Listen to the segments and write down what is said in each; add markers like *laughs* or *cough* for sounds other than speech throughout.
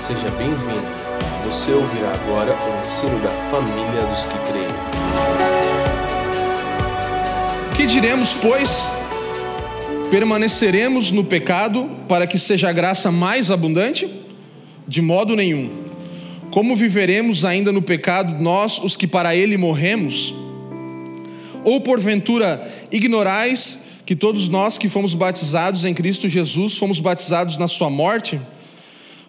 Seja bem-vindo. Você ouvirá agora o ensino da família dos que creem. Que diremos, pois? Permaneceremos no pecado para que seja a graça mais abundante? De modo nenhum. Como viveremos ainda no pecado nós, os que para ele morremos? Ou porventura ignorais que todos nós que fomos batizados em Cristo Jesus fomos batizados na sua morte?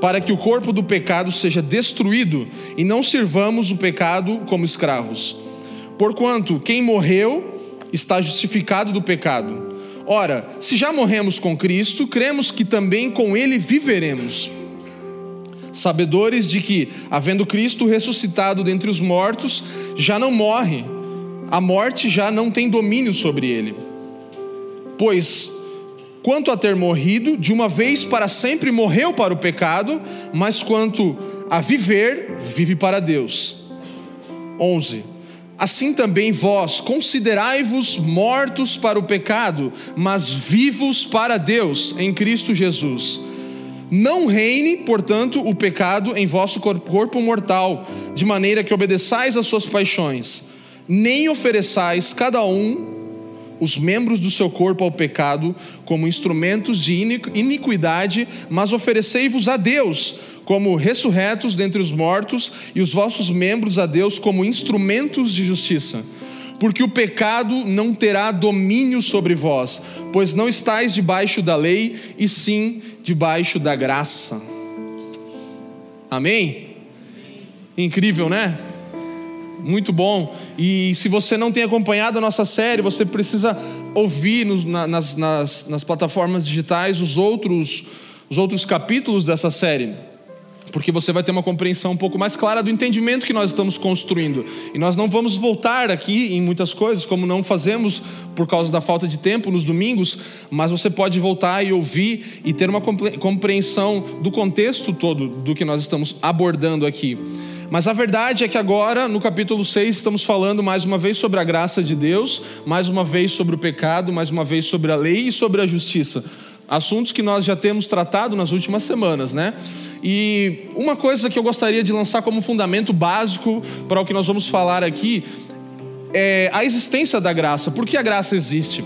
para que o corpo do pecado seja destruído e não sirvamos o pecado como escravos. Porquanto quem morreu está justificado do pecado. Ora, se já morremos com Cristo, cremos que também com ele viveremos. Sabedores de que, havendo Cristo ressuscitado dentre os mortos, já não morre, a morte já não tem domínio sobre ele. Pois quanto a ter morrido, de uma vez para sempre morreu para o pecado, mas quanto a viver, vive para Deus. 11. Assim também vós considerai-vos mortos para o pecado, mas vivos para Deus em Cristo Jesus. Não reine, portanto, o pecado em vosso corpo mortal, de maneira que obedeçais às suas paixões, nem ofereçais cada um os membros do seu corpo ao pecado como instrumentos de iniquidade, mas oferecei-vos a Deus como ressurretos dentre os mortos e os vossos membros a Deus como instrumentos de justiça. Porque o pecado não terá domínio sobre vós, pois não estáis debaixo da lei, e sim debaixo da graça. Amém? Incrível, né? Muito bom. E se você não tem acompanhado a nossa série, você precisa ouvir nos, nas, nas, nas plataformas digitais os outros, os outros capítulos dessa série porque você vai ter uma compreensão um pouco mais clara do entendimento que nós estamos construindo. E nós não vamos voltar aqui em muitas coisas, como não fazemos por causa da falta de tempo nos domingos, mas você pode voltar e ouvir e ter uma compreensão do contexto todo do que nós estamos abordando aqui. Mas a verdade é que agora, no capítulo 6, estamos falando mais uma vez sobre a graça de Deus, mais uma vez sobre o pecado, mais uma vez sobre a lei e sobre a justiça. Assuntos que nós já temos tratado nas últimas semanas, né? E uma coisa que eu gostaria de lançar como fundamento básico para o que nós vamos falar aqui é a existência da graça. Por que a graça existe?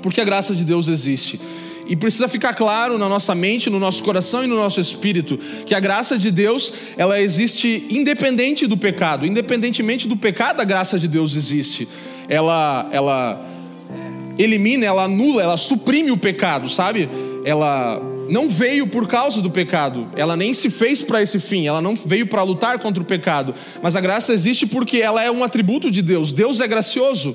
Por que a graça de Deus existe? E precisa ficar claro na nossa mente, no nosso coração e no nosso espírito que a graça de Deus, ela existe independente do pecado. Independentemente do pecado, a graça de Deus existe. Ela ela elimina, ela anula, ela suprime o pecado, sabe? Ela não veio por causa do pecado, ela nem se fez para esse fim, ela não veio para lutar contra o pecado, mas a graça existe porque ela é um atributo de Deus. Deus é gracioso.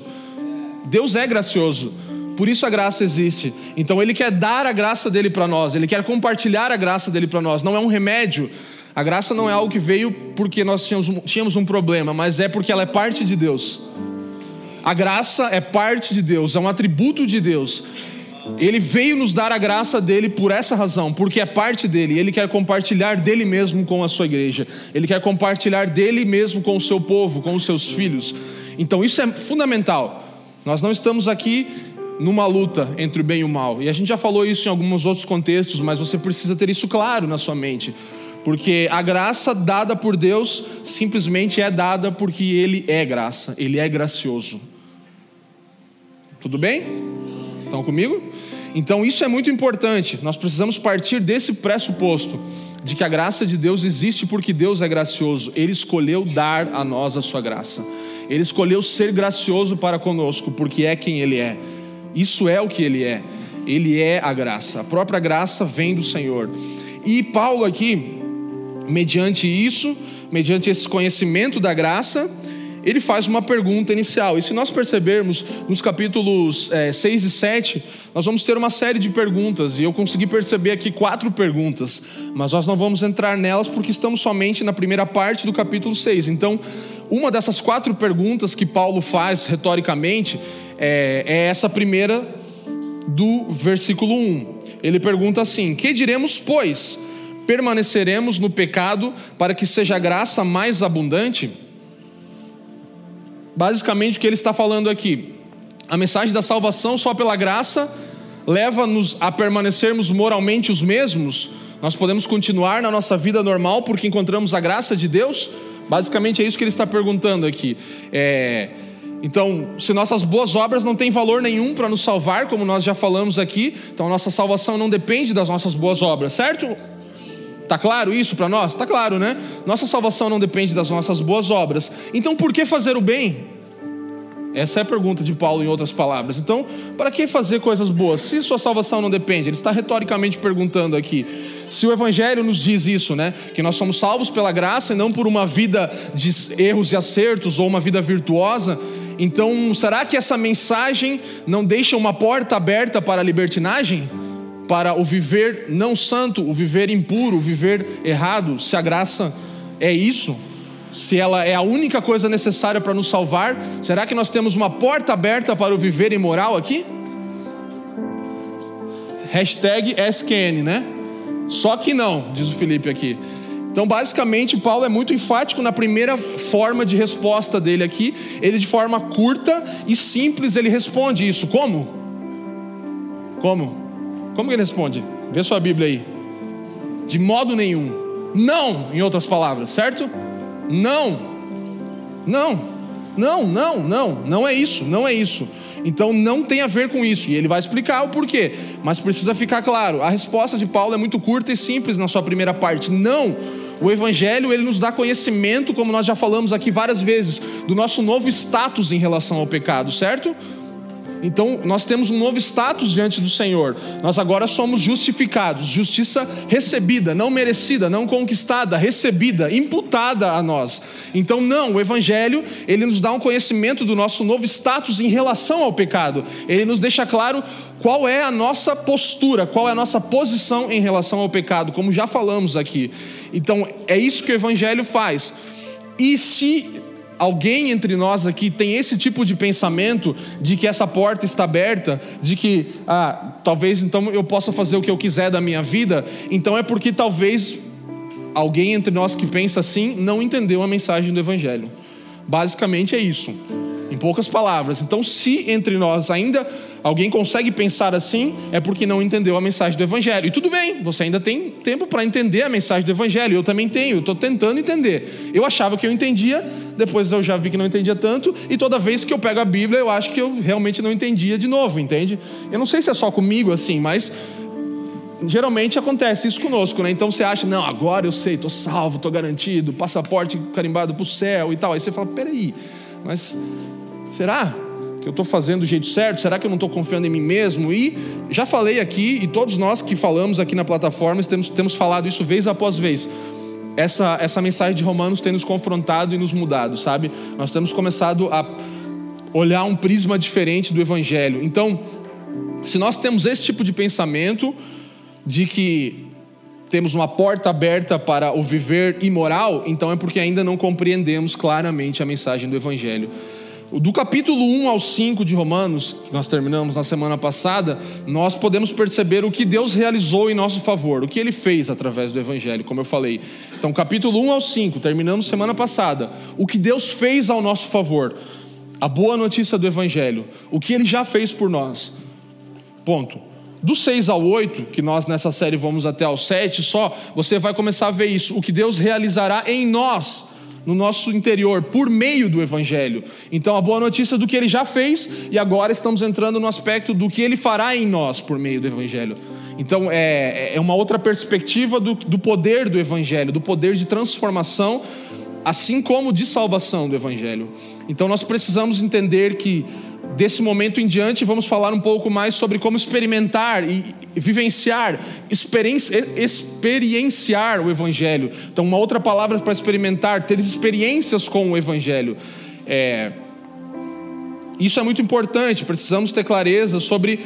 Deus é gracioso. Por isso a graça existe. Então ele quer dar a graça dele para nós, ele quer compartilhar a graça dele para nós. Não é um remédio. A graça não é algo que veio porque nós tínhamos um, tínhamos um problema, mas é porque ela é parte de Deus. A graça é parte de Deus, é um atributo de Deus. Ele veio nos dar a graça dele por essa razão, porque é parte dele. Ele quer compartilhar dele mesmo com a sua igreja. Ele quer compartilhar dele mesmo com o seu povo, com os seus filhos. Então isso é fundamental. Nós não estamos aqui numa luta entre o bem e o mal. E a gente já falou isso em alguns outros contextos, mas você precisa ter isso claro na sua mente. Porque a graça dada por Deus simplesmente é dada porque Ele é graça, Ele é gracioso. Tudo bem? Estão comigo? Então isso é muito importante. Nós precisamos partir desse pressuposto de que a graça de Deus existe porque Deus é gracioso. Ele escolheu dar a nós a sua graça. Ele escolheu ser gracioso para conosco porque é quem Ele é. Isso é o que ele é. Ele é a graça. A própria graça vem do Senhor. E Paulo aqui, mediante isso, mediante esse conhecimento da graça, ele faz uma pergunta inicial. E se nós percebermos nos capítulos é, 6 e 7, nós vamos ter uma série de perguntas. E eu consegui perceber aqui quatro perguntas, mas nós não vamos entrar nelas porque estamos somente na primeira parte do capítulo 6. Então, uma dessas quatro perguntas que Paulo faz retoricamente é, é essa primeira do versículo 1. Ele pergunta assim: Que diremos, pois? Permaneceremos no pecado para que seja a graça mais abundante? Basicamente, o que ele está falando aqui, a mensagem da salvação só pela graça leva-nos a permanecermos moralmente os mesmos? Nós podemos continuar na nossa vida normal porque encontramos a graça de Deus? Basicamente é isso que ele está perguntando aqui. É, então, se nossas boas obras não têm valor nenhum para nos salvar, como nós já falamos aqui, então nossa salvação não depende das nossas boas obras, certo? Tá claro isso para nós? Tá claro, né? Nossa salvação não depende das nossas boas obras. Então, por que fazer o bem? Essa é a pergunta de Paulo em outras palavras. Então, para que fazer coisas boas se sua salvação não depende? Ele está retoricamente perguntando aqui. Se o evangelho nos diz isso, né, que nós somos salvos pela graça e não por uma vida de erros e acertos ou uma vida virtuosa, então será que essa mensagem não deixa uma porta aberta para a libertinagem? Para o viver não santo, o viver impuro, o viver errado, se a graça é isso? se ela é a única coisa necessária para nos salvar, será que nós temos uma porta aberta para o viver imoral aqui? Hashtag SQN, né? Só que não, diz o Felipe aqui. Então, basicamente, Paulo é muito enfático na primeira forma de resposta dele aqui. Ele, de forma curta e simples, ele responde isso. Como? Como? Como que ele responde? Vê sua Bíblia aí. De modo nenhum. Não, em outras palavras, certo? Não, não, não, não, não, não é isso, não é isso. Então não tem a ver com isso, e ele vai explicar o porquê, mas precisa ficar claro: a resposta de Paulo é muito curta e simples na sua primeira parte. Não, o Evangelho ele nos dá conhecimento, como nós já falamos aqui várias vezes, do nosso novo status em relação ao pecado, certo? Então, nós temos um novo status diante do Senhor. Nós agora somos justificados, justiça recebida, não merecida, não conquistada, recebida, imputada a nós. Então, não, o evangelho, ele nos dá um conhecimento do nosso novo status em relação ao pecado. Ele nos deixa claro qual é a nossa postura, qual é a nossa posição em relação ao pecado, como já falamos aqui. Então, é isso que o evangelho faz. E se alguém entre nós aqui tem esse tipo de pensamento de que essa porta está aberta, de que ah, talvez então eu possa fazer o que eu quiser da minha vida, então é porque talvez alguém entre nós que pensa assim não entendeu a mensagem do Evangelho. Basicamente é isso. Em poucas palavras. Então, se entre nós ainda alguém consegue pensar assim, é porque não entendeu a mensagem do Evangelho. E tudo bem, você ainda tem tempo para entender a mensagem do Evangelho. Eu também tenho, estou tentando entender. Eu achava que eu entendia, depois eu já vi que não entendia tanto, e toda vez que eu pego a Bíblia, eu acho que eu realmente não entendia de novo, entende? Eu não sei se é só comigo assim, mas geralmente acontece isso conosco, né? Então você acha, não, agora eu sei, estou salvo, estou garantido, passaporte carimbado para o céu e tal. Aí você fala, peraí, mas será que eu estou fazendo do jeito certo? Será que eu não estou confiando em mim mesmo? E já falei aqui, e todos nós que falamos aqui na plataforma temos, temos falado isso vez após vez. Essa, essa mensagem de Romanos tem nos confrontado e nos mudado, sabe? Nós temos começado a olhar um prisma diferente do Evangelho. Então, se nós temos esse tipo de pensamento, de que temos uma porta aberta para o viver imoral, então é porque ainda não compreendemos claramente a mensagem do Evangelho. Do capítulo 1 ao 5 de Romanos, que nós terminamos na semana passada, nós podemos perceber o que Deus realizou em nosso favor, o que ele fez através do Evangelho, como eu falei. Então, capítulo 1 ao 5, terminamos semana passada. O que Deus fez ao nosso favor, a boa notícia do Evangelho, o que ele já fez por nós. Ponto. Do 6 ao 8, que nós nessa série vamos até ao 7 só, você vai começar a ver isso, o que Deus realizará em nós no nosso interior por meio do Evangelho. Então, a boa notícia do que ele já fez e agora estamos entrando no aspecto do que ele fará em nós por meio do Evangelho. Então, é, é uma outra perspectiva do, do poder do Evangelho, do poder de transformação, assim como de salvação do Evangelho. Então, nós precisamos entender que desse momento em diante, vamos falar um pouco mais sobre como experimentar e vivenciar, experienciar o Evangelho. Então, uma outra palavra para experimentar, ter experiências com o Evangelho. É... Isso é muito importante, precisamos ter clareza sobre.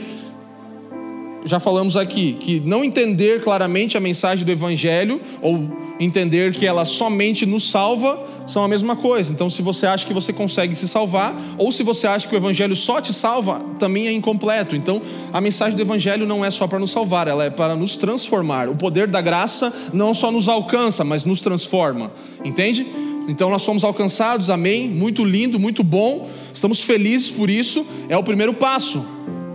Já falamos aqui que não entender claramente a mensagem do Evangelho, ou entender que ela somente nos salva, são a mesma coisa. Então, se você acha que você consegue se salvar, ou se você acha que o Evangelho só te salva, também é incompleto. Então, a mensagem do Evangelho não é só para nos salvar, ela é para nos transformar. O poder da graça não só nos alcança, mas nos transforma. Entende? Então, nós somos alcançados, amém? Muito lindo, muito bom. Estamos felizes por isso. É o primeiro passo.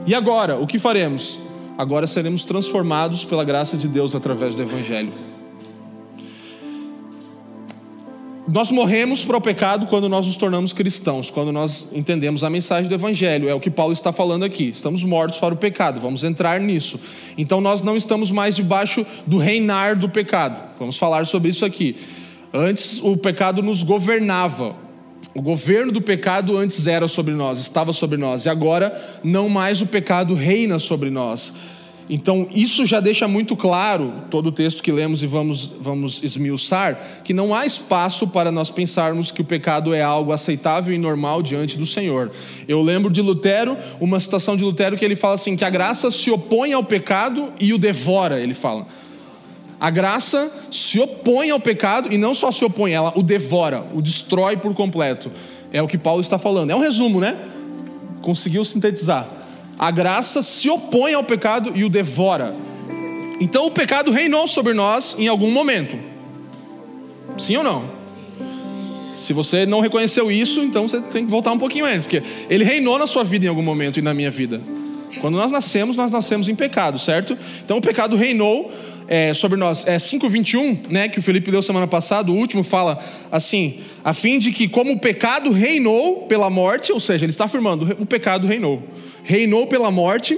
E agora, o que faremos? Agora seremos transformados pela graça de Deus através do Evangelho. Nós morremos para o pecado quando nós nos tornamos cristãos, quando nós entendemos a mensagem do Evangelho. É o que Paulo está falando aqui. Estamos mortos para o pecado, vamos entrar nisso. Então nós não estamos mais debaixo do reinar do pecado. Vamos falar sobre isso aqui. Antes o pecado nos governava. O governo do pecado antes era sobre nós, estava sobre nós, e agora não mais o pecado reina sobre nós. Então, isso já deixa muito claro, todo o texto que lemos e vamos, vamos esmiuçar, que não há espaço para nós pensarmos que o pecado é algo aceitável e normal diante do Senhor. Eu lembro de Lutero, uma citação de Lutero que ele fala assim: que a graça se opõe ao pecado e o devora, ele fala. A graça se opõe ao pecado e não só se opõe, ela o devora, o destrói por completo. É o que Paulo está falando. É um resumo, né? Conseguiu sintetizar. A graça se opõe ao pecado e o devora. Então o pecado reinou sobre nós em algum momento. Sim ou não? Se você não reconheceu isso, então você tem que voltar um pouquinho antes, porque ele reinou na sua vida em algum momento e na minha vida. Quando nós nascemos, nós nascemos em pecado, certo? Então o pecado reinou é, sobre nós. É 5,21, né, que o Felipe leu semana passada, o último, fala assim: a fim de que, como o pecado reinou pela morte, ou seja, ele está afirmando, o pecado reinou reinou pela morte,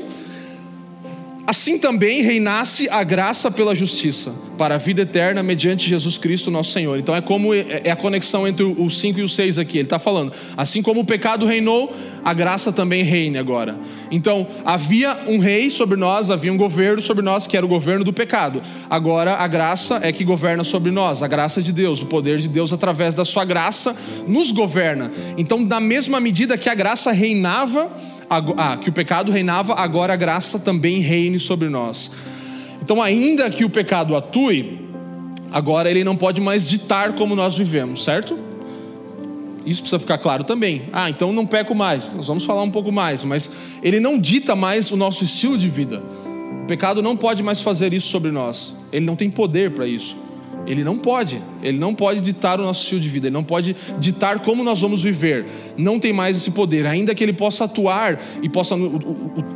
assim também reinasse a graça pela justiça, para a vida eterna, mediante Jesus Cristo, nosso Senhor. Então é como é, é a conexão entre o 5 e o 6 aqui. Ele está falando, assim como o pecado reinou, a graça também reine agora. Então havia um rei sobre nós, havia um governo sobre nós, que era o governo do pecado. Agora a graça é que governa sobre nós, a graça de Deus, o poder de Deus através da sua graça nos governa. Então, na mesma medida que a graça reinava, ah, que o pecado reinava, agora a graça também reine sobre nós. Então, ainda que o pecado atue, agora ele não pode mais ditar como nós vivemos, certo? Isso precisa ficar claro também. Ah, então não peco mais. Nós vamos falar um pouco mais, mas ele não dita mais o nosso estilo de vida. O pecado não pode mais fazer isso sobre nós. Ele não tem poder para isso. Ele não pode, ele não pode ditar o nosso estilo de vida, ele não pode ditar como nós vamos viver. Não tem mais esse poder, ainda que ele possa atuar e possa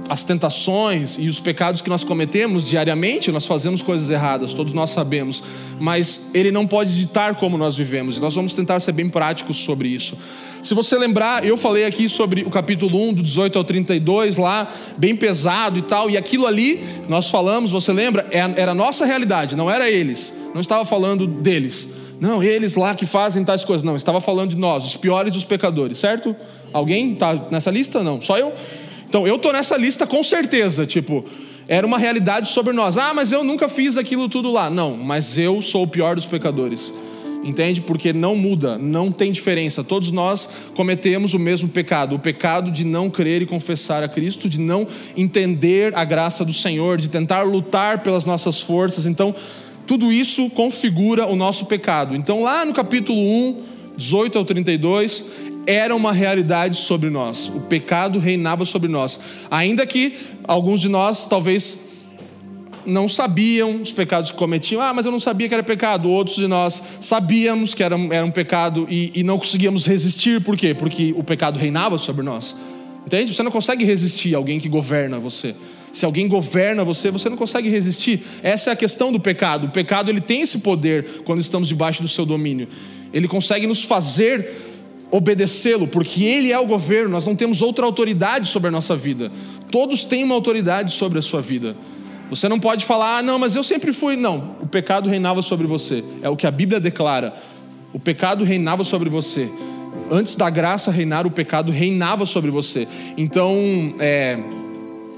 as tentações e os pecados que nós cometemos diariamente, nós fazemos coisas erradas, todos nós sabemos, mas ele não pode ditar como nós vivemos. E nós vamos tentar ser bem práticos sobre isso. Se você lembrar, eu falei aqui sobre o capítulo 1, do 18 ao 32, lá, bem pesado e tal, e aquilo ali, nós falamos, você lembra? É era a nossa realidade, não era eles. Não estava falando deles. Não, eles lá que fazem tais coisas. Não, estava falando de nós, os piores dos pecadores, certo? Alguém está nessa lista? Não, só eu? Então, eu estou nessa lista com certeza, tipo, era uma realidade sobre nós. Ah, mas eu nunca fiz aquilo tudo lá. Não, mas eu sou o pior dos pecadores. Entende? Porque não muda, não tem diferença. Todos nós cometemos o mesmo pecado, o pecado de não crer e confessar a Cristo, de não entender a graça do Senhor, de tentar lutar pelas nossas forças. Então, tudo isso configura o nosso pecado. Então, lá no capítulo 1, 18 ao 32, era uma realidade sobre nós. O pecado reinava sobre nós. Ainda que alguns de nós talvez não sabiam os pecados que cometiam. Ah, mas eu não sabia que era pecado. Outros de nós sabíamos que era, era um pecado e, e não conseguíamos resistir. Por quê? Porque o pecado reinava sobre nós. Entende? Você não consegue resistir a alguém que governa você. Se alguém governa você, você não consegue resistir. Essa é a questão do pecado. O pecado ele tem esse poder quando estamos debaixo do seu domínio. Ele consegue nos fazer obedecê-lo, porque ele é o governo. Nós não temos outra autoridade sobre a nossa vida. Todos têm uma autoridade sobre a sua vida. Você não pode falar, ah, não, mas eu sempre fui. Não, o pecado reinava sobre você. É o que a Bíblia declara. O pecado reinava sobre você. Antes da graça reinar, o pecado reinava sobre você. Então, é,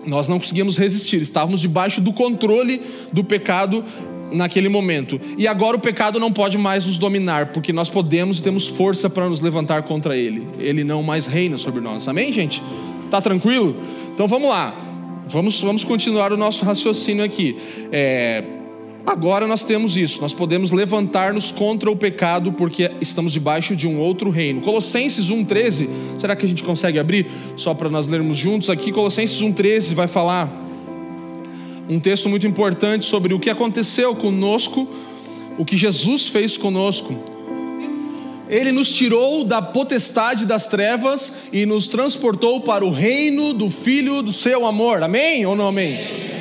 nós não conseguíamos resistir, estávamos debaixo do controle do pecado naquele momento. E agora o pecado não pode mais nos dominar, porque nós podemos e temos força para nos levantar contra ele. Ele não mais reina sobre nós. Amém, gente? Tá tranquilo? Então vamos lá. Vamos, vamos continuar o nosso raciocínio aqui. É, agora nós temos isso, nós podemos levantar-nos contra o pecado porque estamos debaixo de um outro reino. Colossenses 1,13, será que a gente consegue abrir? Só para nós lermos juntos aqui. Colossenses 1,13 vai falar um texto muito importante sobre o que aconteceu conosco, o que Jesus fez conosco. Ele nos tirou da potestade das trevas e nos transportou para o reino do Filho do seu amor. Amém ou não amém? amém.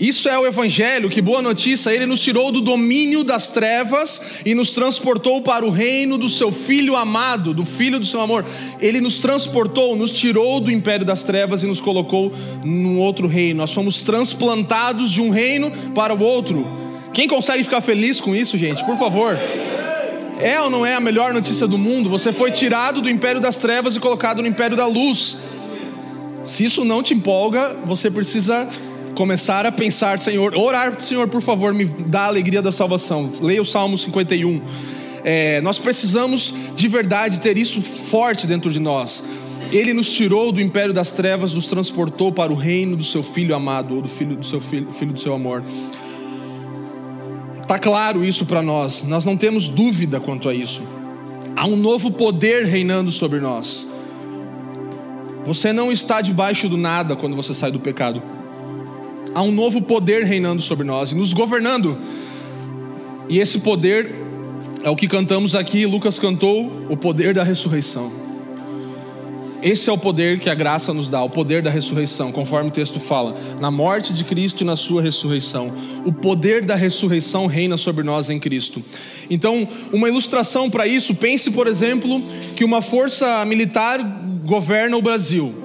Isso é o Evangelho, que boa notícia, ele nos tirou do domínio das trevas e nos transportou para o reino do seu Filho amado, do Filho do seu amor. Ele nos transportou, nos tirou do império das trevas e nos colocou num outro reino. Nós somos transplantados de um reino para o outro. Quem consegue ficar feliz com isso, gente? Por favor. É ou não é a melhor notícia do mundo? Você foi tirado do império das trevas e colocado no império da luz. Se isso não te empolga, você precisa começar a pensar, Senhor, orar, Senhor, por favor, me dá a alegria da salvação. Leia o Salmo 51. É, nós precisamos de verdade ter isso forte dentro de nós. Ele nos tirou do império das trevas, nos transportou para o reino do seu filho amado, ou do filho do seu filho, filho do seu amor. Está claro isso para nós, nós não temos dúvida quanto a isso. Há um novo poder reinando sobre nós. Você não está debaixo do nada quando você sai do pecado há um novo poder reinando sobre nós e nos governando. E esse poder é o que cantamos aqui, Lucas cantou, o poder da ressurreição. Esse é o poder que a graça nos dá, o poder da ressurreição, conforme o texto fala, na morte de Cristo e na sua ressurreição. O poder da ressurreição reina sobre nós em Cristo. Então, uma ilustração para isso, pense, por exemplo, que uma força militar governa o Brasil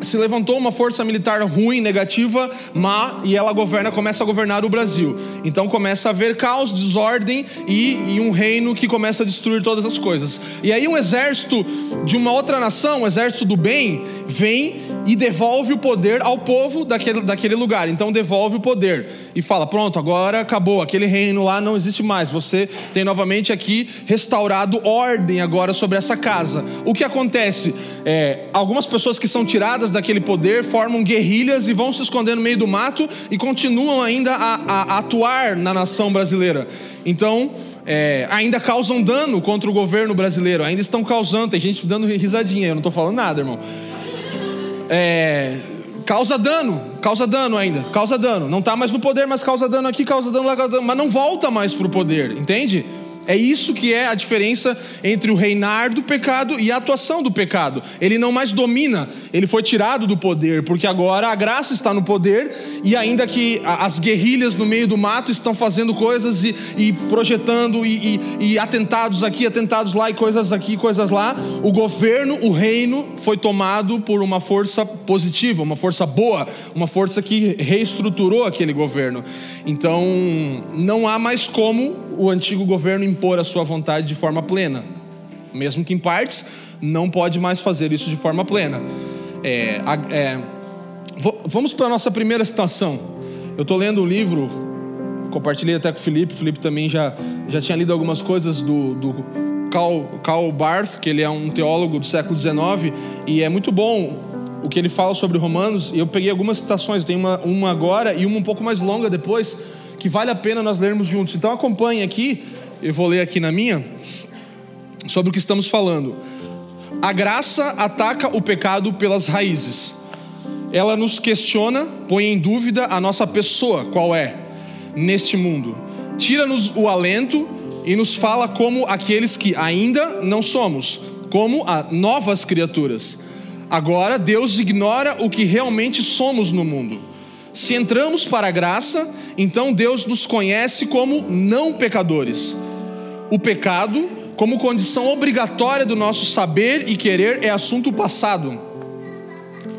se levantou uma força militar ruim, negativa, má, e ela governa, começa a governar o Brasil. Então começa a haver caos, desordem e, e, um reino que começa a destruir todas as coisas. E aí um exército de uma outra nação, um exército do bem, vem e devolve o poder ao povo daquele, daquele lugar. Então devolve o poder e fala: pronto, agora acabou, aquele reino lá não existe mais. Você tem novamente aqui restaurado ordem agora sobre essa casa. O que acontece? É, algumas pessoas que são tiradas daquele poder, formam guerrilhas e vão se esconder no meio do mato e continuam ainda a, a, a atuar na nação brasileira. Então, é, ainda causam dano contra o governo brasileiro, ainda estão causando. Tem gente dando risadinha, eu não estou falando nada, irmão. É, causa dano, causa dano ainda, causa dano. Não está mais no poder, mas causa dano aqui, causa dano lá, causa dano, mas não volta mais para o poder, entende? É isso que é a diferença entre o reinar do pecado e a atuação do pecado. Ele não mais domina, ele foi tirado do poder, porque agora a graça está no poder e ainda que as guerrilhas no meio do mato estão fazendo coisas e, e projetando e, e, e atentados aqui, atentados lá e coisas aqui, coisas lá, o governo, o reino foi tomado por uma força positiva, uma força boa, uma força que reestruturou aquele governo. Então, não há mais como o antigo governo impor a sua vontade de forma plena. Mesmo que em partes, não pode mais fazer isso de forma plena. É, é, vamos para a nossa primeira citação. Eu estou lendo um livro, compartilhei até com o Felipe, o Felipe também já, já tinha lido algumas coisas do, do Karl, Barth, que ele é um teólogo do século XIX, e é muito bom o que ele fala sobre Romanos, e eu peguei algumas citações, tem uma, uma agora e uma um pouco mais longa depois, que vale a pena nós lermos juntos. Então acompanhe aqui, eu vou ler aqui na minha, sobre o que estamos falando. A graça ataca o pecado pelas raízes. Ela nos questiona, põe em dúvida a nossa pessoa, qual é, neste mundo. Tira-nos o alento e nos fala como aqueles que ainda não somos, como novas criaturas. Agora Deus ignora o que realmente somos no mundo se entramos para a graça, então Deus nos conhece como não pecadores. O pecado, como condição obrigatória do nosso saber e querer, é assunto passado,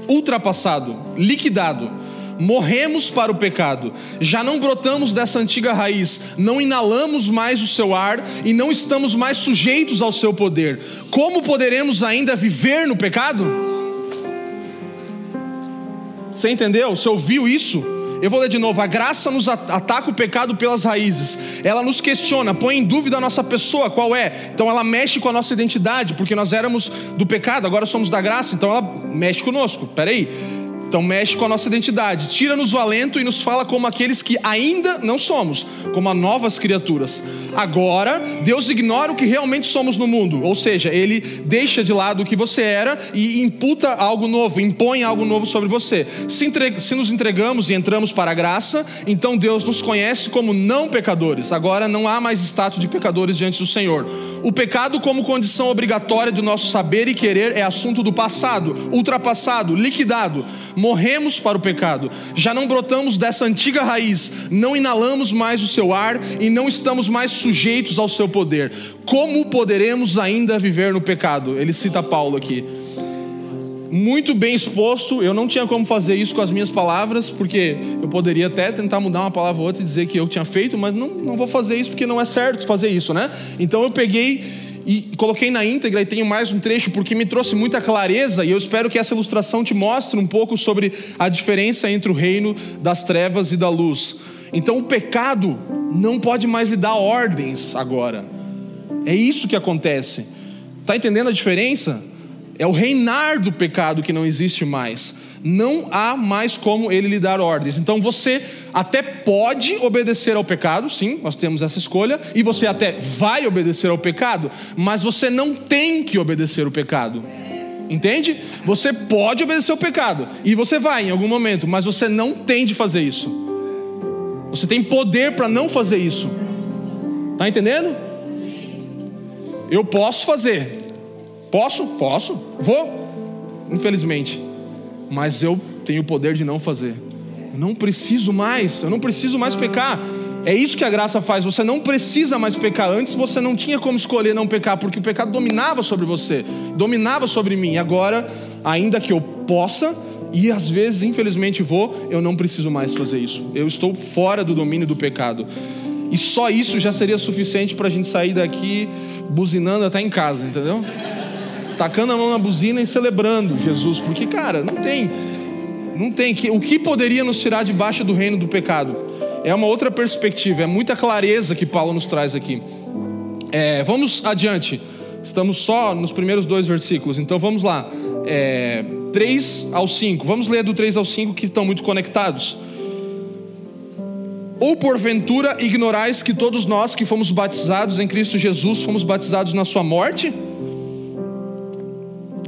ultrapassado, liquidado. Morremos para o pecado, já não brotamos dessa antiga raiz, não inalamos mais o seu ar e não estamos mais sujeitos ao seu poder. Como poderemos ainda viver no pecado? Você entendeu? Você ouviu isso? Eu vou ler de novo. A graça nos ataca o pecado pelas raízes. Ela nos questiona, põe em dúvida a nossa pessoa, qual é. Então ela mexe com a nossa identidade, porque nós éramos do pecado, agora somos da graça, então ela mexe conosco. Peraí. Então mexe com a nossa identidade, tira-nos o alento e nos fala como aqueles que ainda não somos, como novas criaturas. Agora, Deus ignora o que realmente somos no mundo, ou seja, Ele deixa de lado o que você era e imputa algo novo, impõe algo novo sobre você. Se, entre... Se nos entregamos e entramos para a graça, então Deus nos conhece como não pecadores. Agora não há mais status de pecadores diante do Senhor. O pecado, como condição obrigatória do nosso saber e querer, é assunto do passado, ultrapassado, liquidado. Morremos para o pecado, já não brotamos dessa antiga raiz, não inalamos mais o seu ar e não estamos mais sujeitos ao seu poder. Como poderemos ainda viver no pecado? Ele cita Paulo aqui muito bem exposto. Eu não tinha como fazer isso com as minhas palavras, porque eu poderia até tentar mudar uma palavra ou outra e dizer que eu tinha feito, mas não, não vou fazer isso porque não é certo fazer isso, né? Então eu peguei e coloquei na íntegra e tenho mais um trecho porque me trouxe muita clareza e eu espero que essa ilustração te mostre um pouco sobre a diferença entre o reino das trevas e da luz. Então o pecado não pode mais lhe dar ordens agora. É isso que acontece. Tá entendendo a diferença? É o reinar do pecado que não existe mais. Não há mais como ele lhe dar ordens. Então você até pode obedecer ao pecado, sim, nós temos essa escolha, e você até vai obedecer ao pecado, mas você não tem que obedecer o pecado. Entende? Você pode obedecer ao pecado, e você vai em algum momento, mas você não tem de fazer isso. Você tem poder para não fazer isso. Tá entendendo? Eu posso fazer, Posso? Posso. Vou. Infelizmente. Mas eu tenho o poder de não fazer. Eu não preciso mais. Eu não preciso mais pecar. É isso que a graça faz. Você não precisa mais pecar. Antes você não tinha como escolher não pecar, porque o pecado dominava sobre você, dominava sobre mim. Agora, ainda que eu possa, e às vezes, infelizmente, vou, eu não preciso mais fazer isso. Eu estou fora do domínio do pecado. E só isso já seria suficiente para a gente sair daqui buzinando até em casa, entendeu? Tacando a mão na buzina e celebrando Jesus, porque, cara, não tem, não tem. O que poderia nos tirar debaixo do reino do pecado? É uma outra perspectiva, é muita clareza que Paulo nos traz aqui. É, vamos adiante, estamos só nos primeiros dois versículos, então vamos lá. É, 3 ao 5, vamos ler do 3 ao 5 que estão muito conectados. Ou porventura ignorais que todos nós que fomos batizados em Cristo Jesus fomos batizados na Sua morte?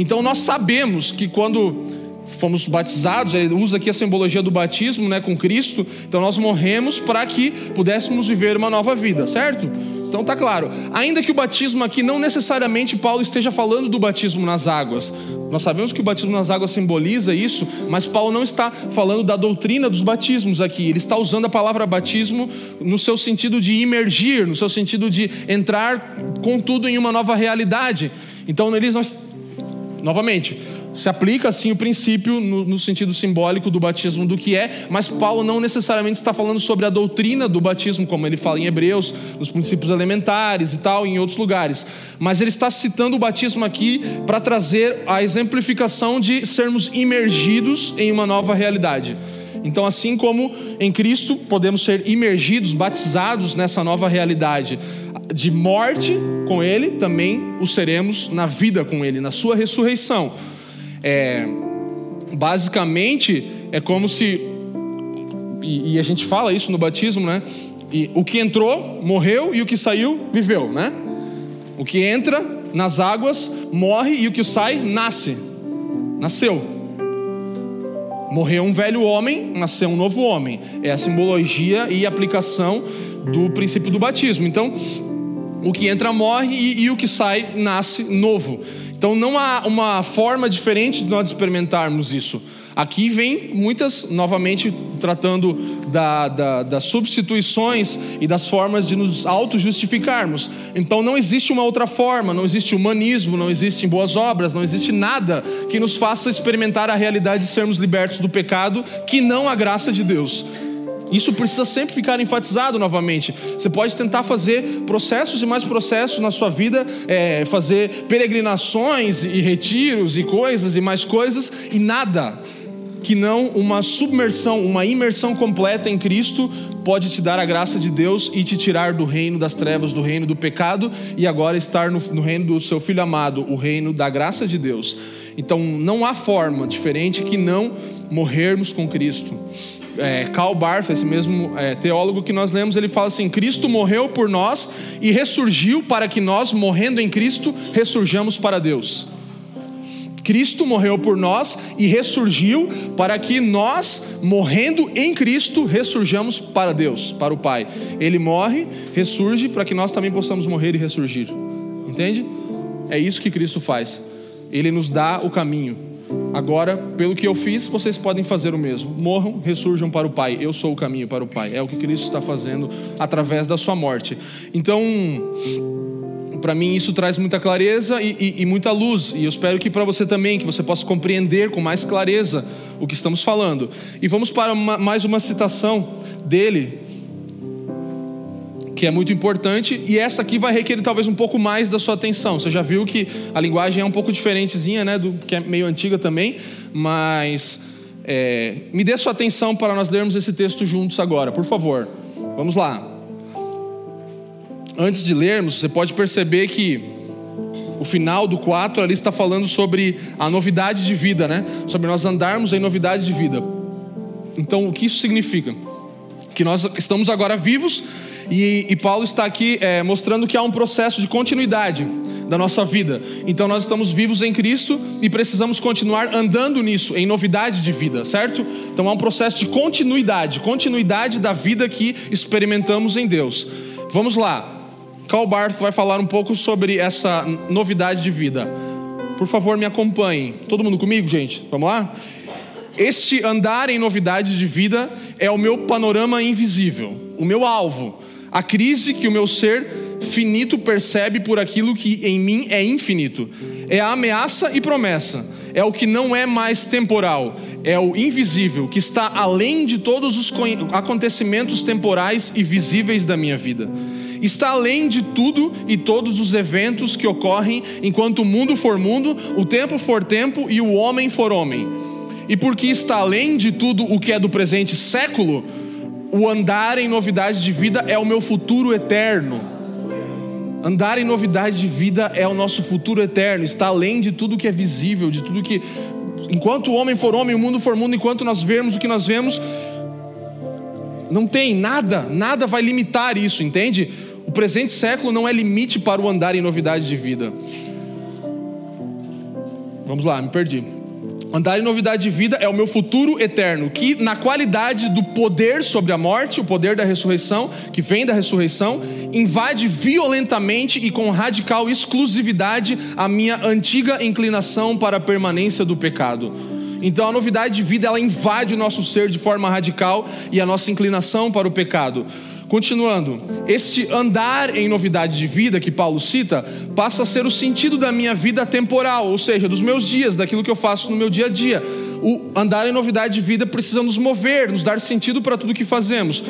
Então nós sabemos que quando fomos batizados, ele usa aqui a simbologia do batismo, né, com Cristo. Então nós morremos para que pudéssemos viver uma nova vida, certo? Então tá claro. Ainda que o batismo aqui não necessariamente Paulo esteja falando do batismo nas águas. Nós sabemos que o batismo nas águas simboliza isso, mas Paulo não está falando da doutrina dos batismos aqui. Ele está usando a palavra batismo no seu sentido de imergir, no seu sentido de entrar com tudo em uma nova realidade. Então eles não Novamente, se aplica assim o princípio no, no, sentido simbólico do batismo do que é, mas Paulo não necessariamente está falando sobre a doutrina do batismo, como ele fala em Hebreus, nos princípios elementares e tal, em outros lugares. Mas ele está citando o batismo aqui para trazer a exemplificação de sermos imergidos em uma nova realidade. Então, assim como em Cristo podemos ser imergidos, batizados nessa nova realidade de morte com Ele, também o seremos na vida com Ele, na Sua ressurreição. É, basicamente, é como se, e, e, a gente fala isso no batismo, né? E o que entrou morreu e o que saiu viveu, né? O que entra nas águas morre e o que sai nasce, nasceu. Morreu um velho homem, nasceu um novo homem. É a simbologia e aplicação do princípio do batismo. Então, o que entra morre e, e o que sai nasce novo. Então, não há uma forma diferente de nós experimentarmos isso. Aqui vem muitas, novamente, tratando da, da, das substituições e das formas de nos auto-justificarmos. Então não existe uma outra forma, não existe humanismo, não existem boas obras, não existe nada que nos faça experimentar a realidade de sermos libertos do pecado que não a graça de Deus. Isso precisa sempre ficar enfatizado novamente. Você pode tentar fazer processos e mais processos na sua vida, é, fazer peregrinações e retiros e coisas e mais coisas, e nada que não uma submersão, uma imersão completa em Cristo pode te dar a graça de Deus e te tirar do reino das trevas, do reino do pecado e agora estar no, no reino do seu Filho amado, o reino da graça de Deus. Então não há forma diferente que não morrermos com Cristo é, Karl Barth, esse mesmo é, teólogo que nós lemos, ele fala assim: Cristo morreu por nós e ressurgiu para que nós, morrendo em Cristo, ressurjamos para Deus. Cristo morreu por nós e ressurgiu para que nós, morrendo em Cristo, ressurjamos para Deus, para o Pai. Ele morre, ressurge para que nós também possamos morrer e ressurgir. Entende? É isso que Cristo faz. Ele nos dá o caminho. Agora, pelo que eu fiz, vocês podem fazer o mesmo. Morram, ressurjam para o Pai. Eu sou o caminho para o Pai. É o que Cristo está fazendo através da sua morte. Então, para mim isso traz muita clareza e, e, e muita luz. E eu espero que para você também, que você possa compreender com mais clareza o que estamos falando. E vamos para uma, mais uma citação dele, que é muito importante, e essa aqui vai requerer talvez um pouco mais da sua atenção. Você já viu que a linguagem é um pouco diferentezinha, né, do que é meio antiga também, mas é, me dê sua atenção para nós lermos esse texto juntos agora, por favor. Vamos lá. Antes de lermos, você pode perceber que o final do 4 ali está falando sobre a novidade de vida, né? Sobre nós andarmos em novidade de vida. Então, o que isso significa? Que nós estamos agora vivos e, e Paulo está aqui é, mostrando que há um processo de continuidade da nossa vida. Então nós estamos vivos em Cristo e precisamos continuar andando nisso, em novidade de vida, certo? Então há um processo de continuidade, continuidade da vida que experimentamos em Deus. Vamos lá. Karl Barth vai falar um pouco sobre essa novidade de vida. Por favor, me acompanhem. Todo mundo comigo, gente? Vamos lá? Este andar em novidade de vida é o meu panorama invisível, o meu alvo a crise que o meu ser finito percebe por aquilo que em mim é infinito. É a ameaça e promessa. É o que não é mais temporal. É o invisível, que está além de todos os acontecimentos temporais e visíveis da minha vida. Está além de tudo e todos os eventos que ocorrem enquanto o mundo for mundo, o tempo for tempo e o homem for homem. E porque está além de tudo o que é do presente século, o andar em novidade de vida é o meu futuro eterno. Andar em novidade de vida é o nosso futuro eterno, está além de tudo que é visível, de tudo que. Enquanto o homem for homem, o mundo for mundo, enquanto nós vermos o que nós vemos, não tem nada, nada vai limitar isso, entende? O presente século não é limite para o andar em novidade de vida. Vamos lá, me perdi. Andar em novidade de vida é o meu futuro eterno, que na qualidade do poder sobre a morte, o poder da ressurreição, que vem da ressurreição, invade violentamente e com radical exclusividade a minha antiga inclinação para a permanência do pecado. Então a novidade de vida ela invade o nosso ser de forma radical e a nossa inclinação para o pecado. Continuando, esse andar em novidade de vida que Paulo cita passa a ser o sentido da minha vida temporal, ou seja, dos meus dias, daquilo que eu faço no meu dia a dia. O andar em novidade de vida precisa nos mover, nos dar sentido para tudo que fazemos.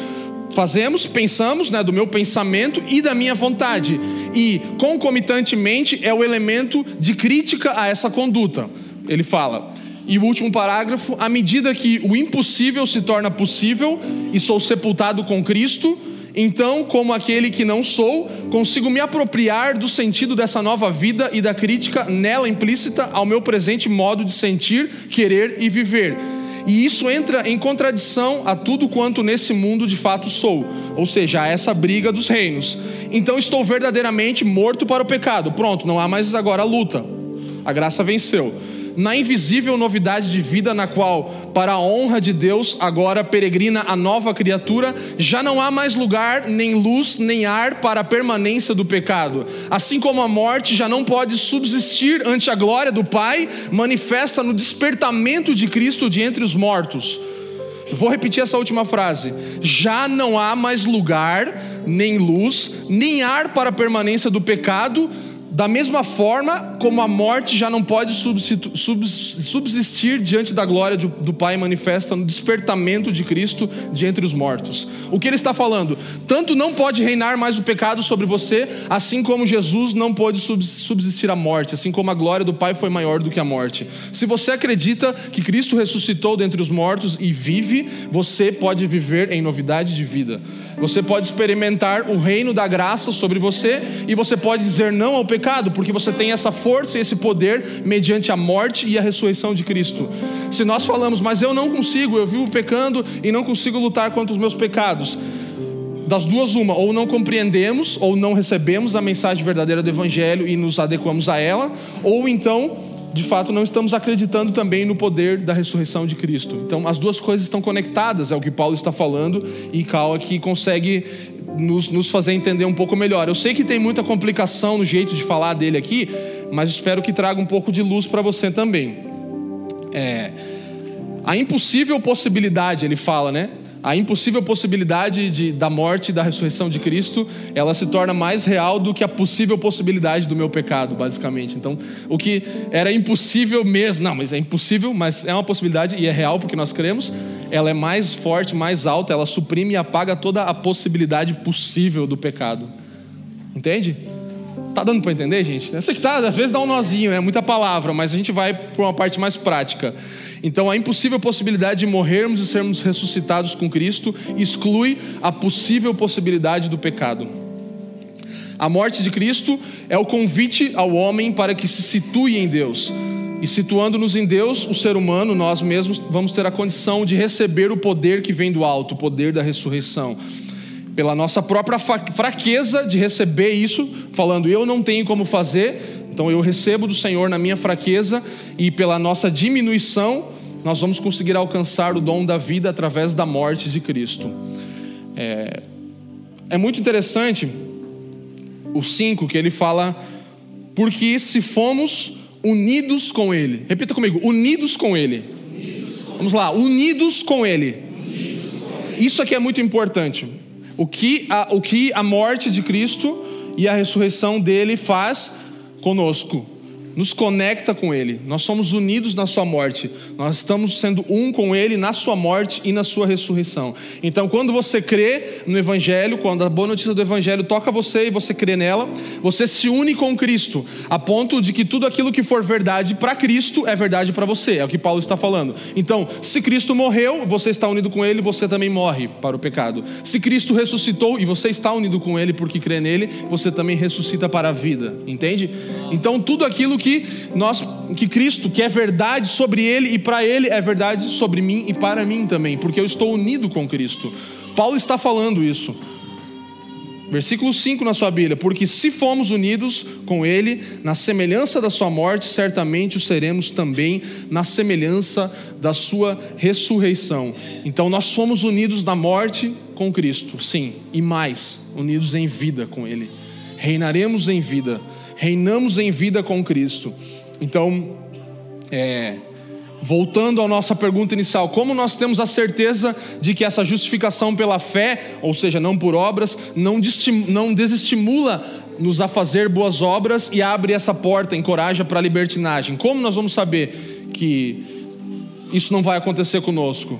Fazemos, pensamos, né, do meu pensamento e da minha vontade. E concomitantemente é o elemento de crítica a essa conduta. Ele fala: e o último parágrafo: à medida que o impossível se torna possível e sou sepultado com Cristo, então, como aquele que não sou, consigo me apropriar do sentido dessa nova vida e da crítica nela implícita ao meu presente modo de sentir, querer e viver. E isso entra em contradição a tudo quanto nesse mundo de fato sou, ou seja, a essa briga dos reinos. Então estou verdadeiramente morto para o pecado. Pronto, não há mais agora luta. A graça venceu. Na invisível novidade de vida na qual, para a honra de Deus, agora peregrina a nova criatura, já não há mais lugar, nem luz, nem ar para a permanência do pecado. Assim como a morte já não pode subsistir ante a glória do Pai, manifesta no despertamento de Cristo de entre os mortos. Vou repetir essa última frase. Já não há mais lugar, nem luz, nem ar para a permanência do pecado, da mesma forma como a morte já não pode subsistir diante da glória do Pai manifesta no despertamento de Cristo de entre os mortos. O que ele está falando? Tanto não pode reinar mais o pecado sobre você, assim como Jesus não pode subsistir a morte, assim como a glória do Pai foi maior do que a morte. Se você acredita que Cristo ressuscitou dentre os mortos e vive, você pode viver em novidade de vida. Você pode experimentar o reino da graça sobre você e você pode dizer não ao pecado, porque você tem essa força e esse poder mediante a morte e a ressurreição de Cristo. Se nós falamos, mas eu não consigo, eu vivo pecando e não consigo lutar contra os meus pecados. Das duas, uma, ou não compreendemos, ou não recebemos a mensagem verdadeira do Evangelho e nos adequamos a ela, ou então de fato não estamos acreditando também no poder da ressurreição de Cristo. Então, as duas coisas estão conectadas, é o que Paulo está falando, e Cal aqui consegue nos, nos fazer entender um pouco melhor. Eu sei que tem muita complicação no jeito de falar dele aqui, mas espero que traga um pouco de luz para você também. É, a impossível possibilidade, ele fala, né? A impossível possibilidade de, da morte e da ressurreição de Cristo, ela se torna mais real do que a possível possibilidade do meu pecado, basicamente. Então, o que era impossível mesmo, não, mas é impossível, mas é uma possibilidade e é real porque nós cremos, ela é mais forte, mais alta, ela suprime e apaga toda a possibilidade possível do pecado. Entende? Tá dando para entender, gente? Essa que tá, às vezes dá um nozinho, é muita palavra, mas a gente vai para uma parte mais prática. Então, a impossível possibilidade de morrermos e sermos ressuscitados com Cristo exclui a possível possibilidade do pecado. A morte de Cristo é o convite ao homem para que se situe em Deus. E situando-nos em Deus, o ser humano, nós mesmos, vamos ter a condição de receber o poder que vem do alto, o poder da ressurreição. Pela nossa própria fraqueza de receber isso, falando eu não tenho como fazer, então eu recebo do Senhor na minha fraqueza e pela nossa diminuição nós vamos conseguir alcançar o dom da vida através da morte de Cristo. É, é muito interessante o 5 que ele fala, porque se fomos unidos com Ele. Repita comigo, unidos com Ele. Vamos lá, unidos com Ele. Isso aqui é muito importante. O que, a, o que a morte de Cristo e a ressurreição dele faz conosco nos conecta com Ele. Nós somos unidos na Sua morte. Nós estamos sendo um com Ele na Sua morte e na Sua ressurreição. Então, quando você crê no Evangelho, quando a boa notícia do Evangelho toca você e você crê nela, você se une com Cristo, a ponto de que tudo aquilo que for verdade para Cristo é verdade para você. É o que Paulo está falando. Então, se Cristo morreu, você está unido com Ele, você também morre para o pecado. Se Cristo ressuscitou e você está unido com Ele porque crê nele, você também ressuscita para a vida. Entende? Então, tudo aquilo que que nós, que Cristo, que é verdade sobre Ele e para Ele é verdade sobre mim e para mim também, porque eu estou unido com Cristo. Paulo está falando isso. Versículo 5 na sua Bíblia: Porque se fomos unidos com Ele na semelhança da Sua morte, certamente o seremos também na semelhança da Sua ressurreição. Então nós fomos unidos na morte com Cristo, sim, e mais, unidos em vida com Ele. Reinaremos em vida reinamos em vida com Cristo. Então, é, voltando à nossa pergunta inicial, como nós temos a certeza de que essa justificação pela fé, ou seja, não por obras, não, não desestimula nos a fazer boas obras e abre essa porta, encoraja para a libertinagem? Como nós vamos saber que isso não vai acontecer conosco?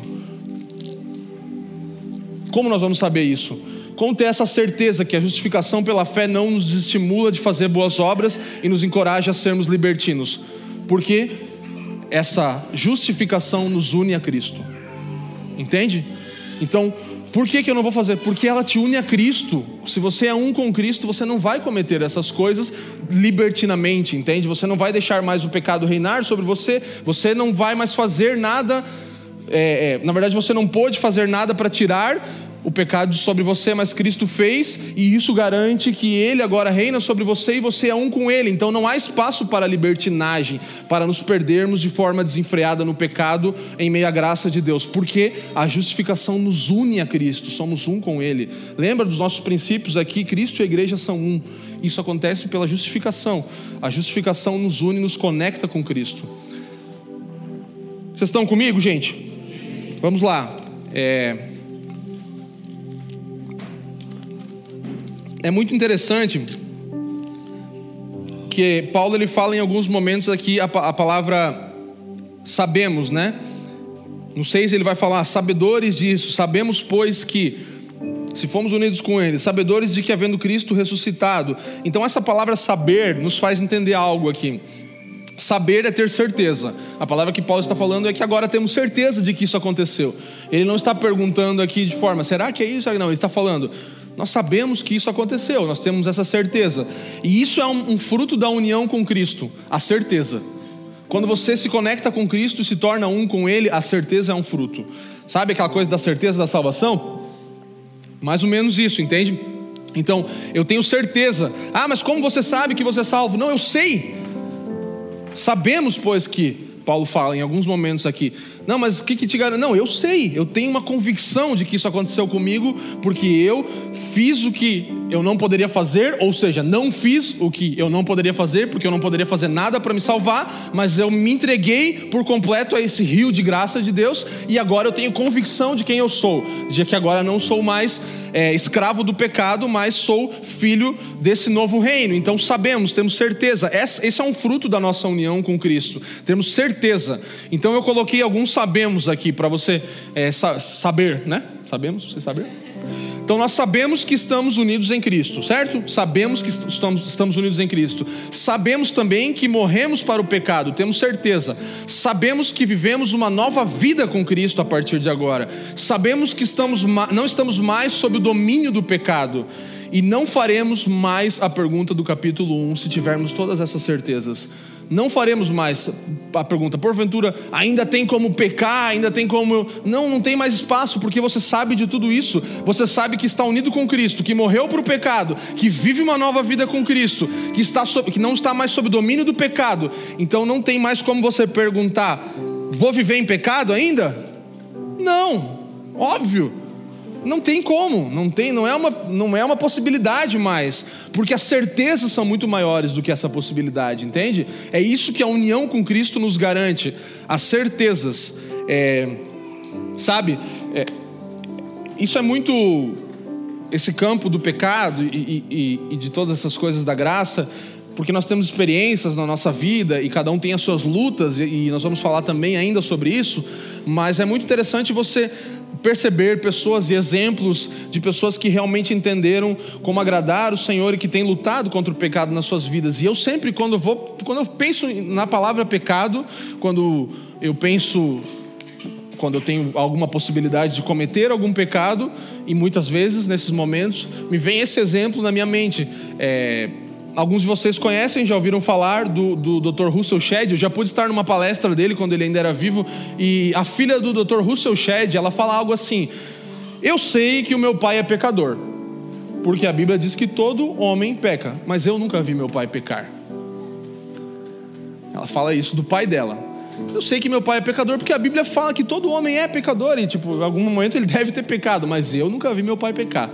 Como nós vamos saber isso? Ter essa certeza que a justificação pela fé não nos estimula de fazer boas obras e nos encoraja a sermos libertinos? Porque essa justificação nos une a Cristo. Entende? Então, por que, que eu não vou fazer? Porque ela te une a Cristo. Se você é um com Cristo, você não vai cometer essas coisas libertinamente, entende? Você não vai deixar mais o pecado reinar sobre você, você não vai mais fazer nada. É, é, na verdade, você não pode fazer nada para tirar o pecado sobre você, mas Cristo fez, e isso garante que Ele agora reina sobre você e você é um com Ele. Então não há espaço para libertinagem, para nos perdermos de forma desenfreada no pecado em meio à graça de Deus, porque a justificação nos une a Cristo, somos um com Ele. Lembra dos nossos princípios aqui? Cristo e a igreja são um. Isso acontece pela justificação. A justificação nos une, nos conecta com Cristo. Vocês estão comigo, gente? Vamos lá. É... é muito interessante que Paulo ele fala em alguns momentos aqui a, a palavra sabemos, né? No 6 ele vai falar, sabedores disso, sabemos, pois, que se fomos unidos com Ele, sabedores de que havendo Cristo ressuscitado. Então, essa palavra saber nos faz entender algo aqui. Saber é ter certeza. A palavra que Paulo está falando é que agora temos certeza de que isso aconteceu. Ele não está perguntando aqui de forma, será que é isso? Não, ele está falando, nós sabemos que isso aconteceu, nós temos essa certeza. E isso é um, um fruto da união com Cristo, a certeza. Quando você se conecta com Cristo e se torna um com Ele, a certeza é um fruto. Sabe aquela coisa da certeza da salvação? Mais ou menos isso, entende? Então, eu tenho certeza. Ah, mas como você sabe que você é salvo? Não, eu sei. Sabemos, pois, que Paulo fala em alguns momentos aqui. Não, mas o que, que te garante? Não, eu sei, eu tenho uma convicção de que isso aconteceu comigo, porque eu fiz o que eu não poderia fazer, ou seja, não fiz o que eu não poderia fazer, porque eu não poderia fazer nada para me salvar, mas eu me entreguei por completo a esse rio de graça de Deus, e agora eu tenho convicção de quem eu sou, de que agora não sou mais é, escravo do pecado, mas sou filho desse novo reino. Então sabemos, temos certeza. Esse é um fruto da nossa união com Cristo. Temos certeza. Então eu coloquei alguns sabemos aqui para você é, saber, né? Sabemos? Você saber? Então nós sabemos que estamos unidos em Cristo, certo? Sabemos que estamos, estamos unidos em Cristo. Sabemos também que morremos para o pecado, temos certeza. Sabemos que vivemos uma nova vida com Cristo a partir de agora. Sabemos que estamos, não estamos mais sob o domínio do pecado. E não faremos mais a pergunta do capítulo 1 se tivermos todas essas certezas não faremos mais a pergunta, porventura ainda tem como pecar, ainda tem como. Não, não tem mais espaço, porque você sabe de tudo isso. Você sabe que está unido com Cristo, que morreu para o pecado, que vive uma nova vida com Cristo, que, está sob, que não está mais sob domínio do pecado. Então não tem mais como você perguntar: vou viver em pecado ainda? Não, óbvio. Não tem como, não tem, não é uma, não é uma possibilidade mais, porque as certezas são muito maiores do que essa possibilidade, entende? É isso que a união com Cristo nos garante, as certezas, é, sabe? É, isso é muito esse campo do pecado e, e, e de todas essas coisas da graça, porque nós temos experiências na nossa vida e cada um tem as suas lutas, e nós vamos falar também ainda sobre isso, mas é muito interessante você perceber pessoas e exemplos de pessoas que realmente entenderam como agradar o Senhor e que têm lutado contra o pecado nas suas vidas. E eu sempre, quando eu, vou, quando eu penso na palavra pecado, quando eu penso, quando eu tenho alguma possibilidade de cometer algum pecado, e muitas vezes nesses momentos me vem esse exemplo na minha mente. É, Alguns de vocês conhecem, já ouviram falar do, do Dr. Russell Shedd. Eu já pude estar numa palestra dele quando ele ainda era vivo. E a filha do Dr. Russell Shedd, ela fala algo assim: Eu sei que o meu pai é pecador, porque a Bíblia diz que todo homem peca, mas eu nunca vi meu pai pecar. Ela fala isso do pai dela. Eu sei que meu pai é pecador porque a Bíblia fala que todo homem é pecador e, tipo, em algum momento ele *laughs* deve ter pecado, mas eu nunca vi meu pai pecar.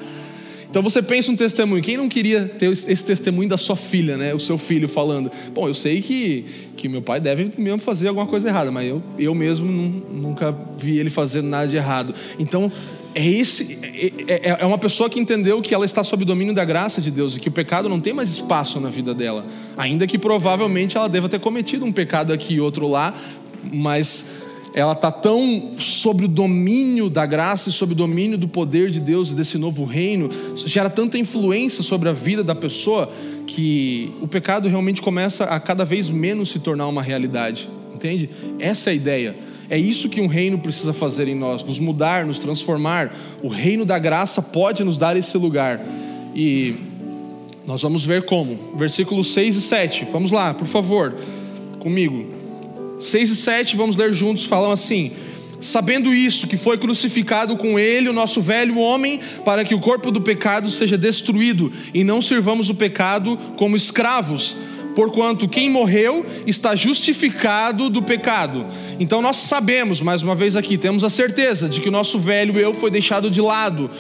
Então você pensa um testemunho. Quem não queria ter esse testemunho da sua filha, né? O seu filho falando: Bom, eu sei que, que meu pai deve mesmo fazer alguma coisa errada, mas eu, eu mesmo nunca vi ele fazendo nada de errado. Então, é, esse, é, é, é uma pessoa que entendeu que ela está sob domínio da graça de Deus e que o pecado não tem mais espaço na vida dela. Ainda que provavelmente ela deva ter cometido um pecado aqui e outro lá, mas ela está tão sobre o domínio da graça e sobre o domínio do poder de Deus e desse novo reino, gera tanta influência sobre a vida da pessoa que o pecado realmente começa a cada vez menos se tornar uma realidade, entende? Essa é a ideia. É isso que um reino precisa fazer em nós, nos mudar, nos transformar. O reino da graça pode nos dar esse lugar. E nós vamos ver como. Versículos 6 e 7. Vamos lá, por favor, comigo. 6 e 7, vamos ler juntos, falam assim: sabendo isso, que foi crucificado com ele o nosso velho homem, para que o corpo do pecado seja destruído e não sirvamos o pecado como escravos. Porquanto quem morreu está justificado do pecado. Então nós sabemos, mais uma vez aqui, temos a certeza de que o nosso velho eu foi deixado de lado,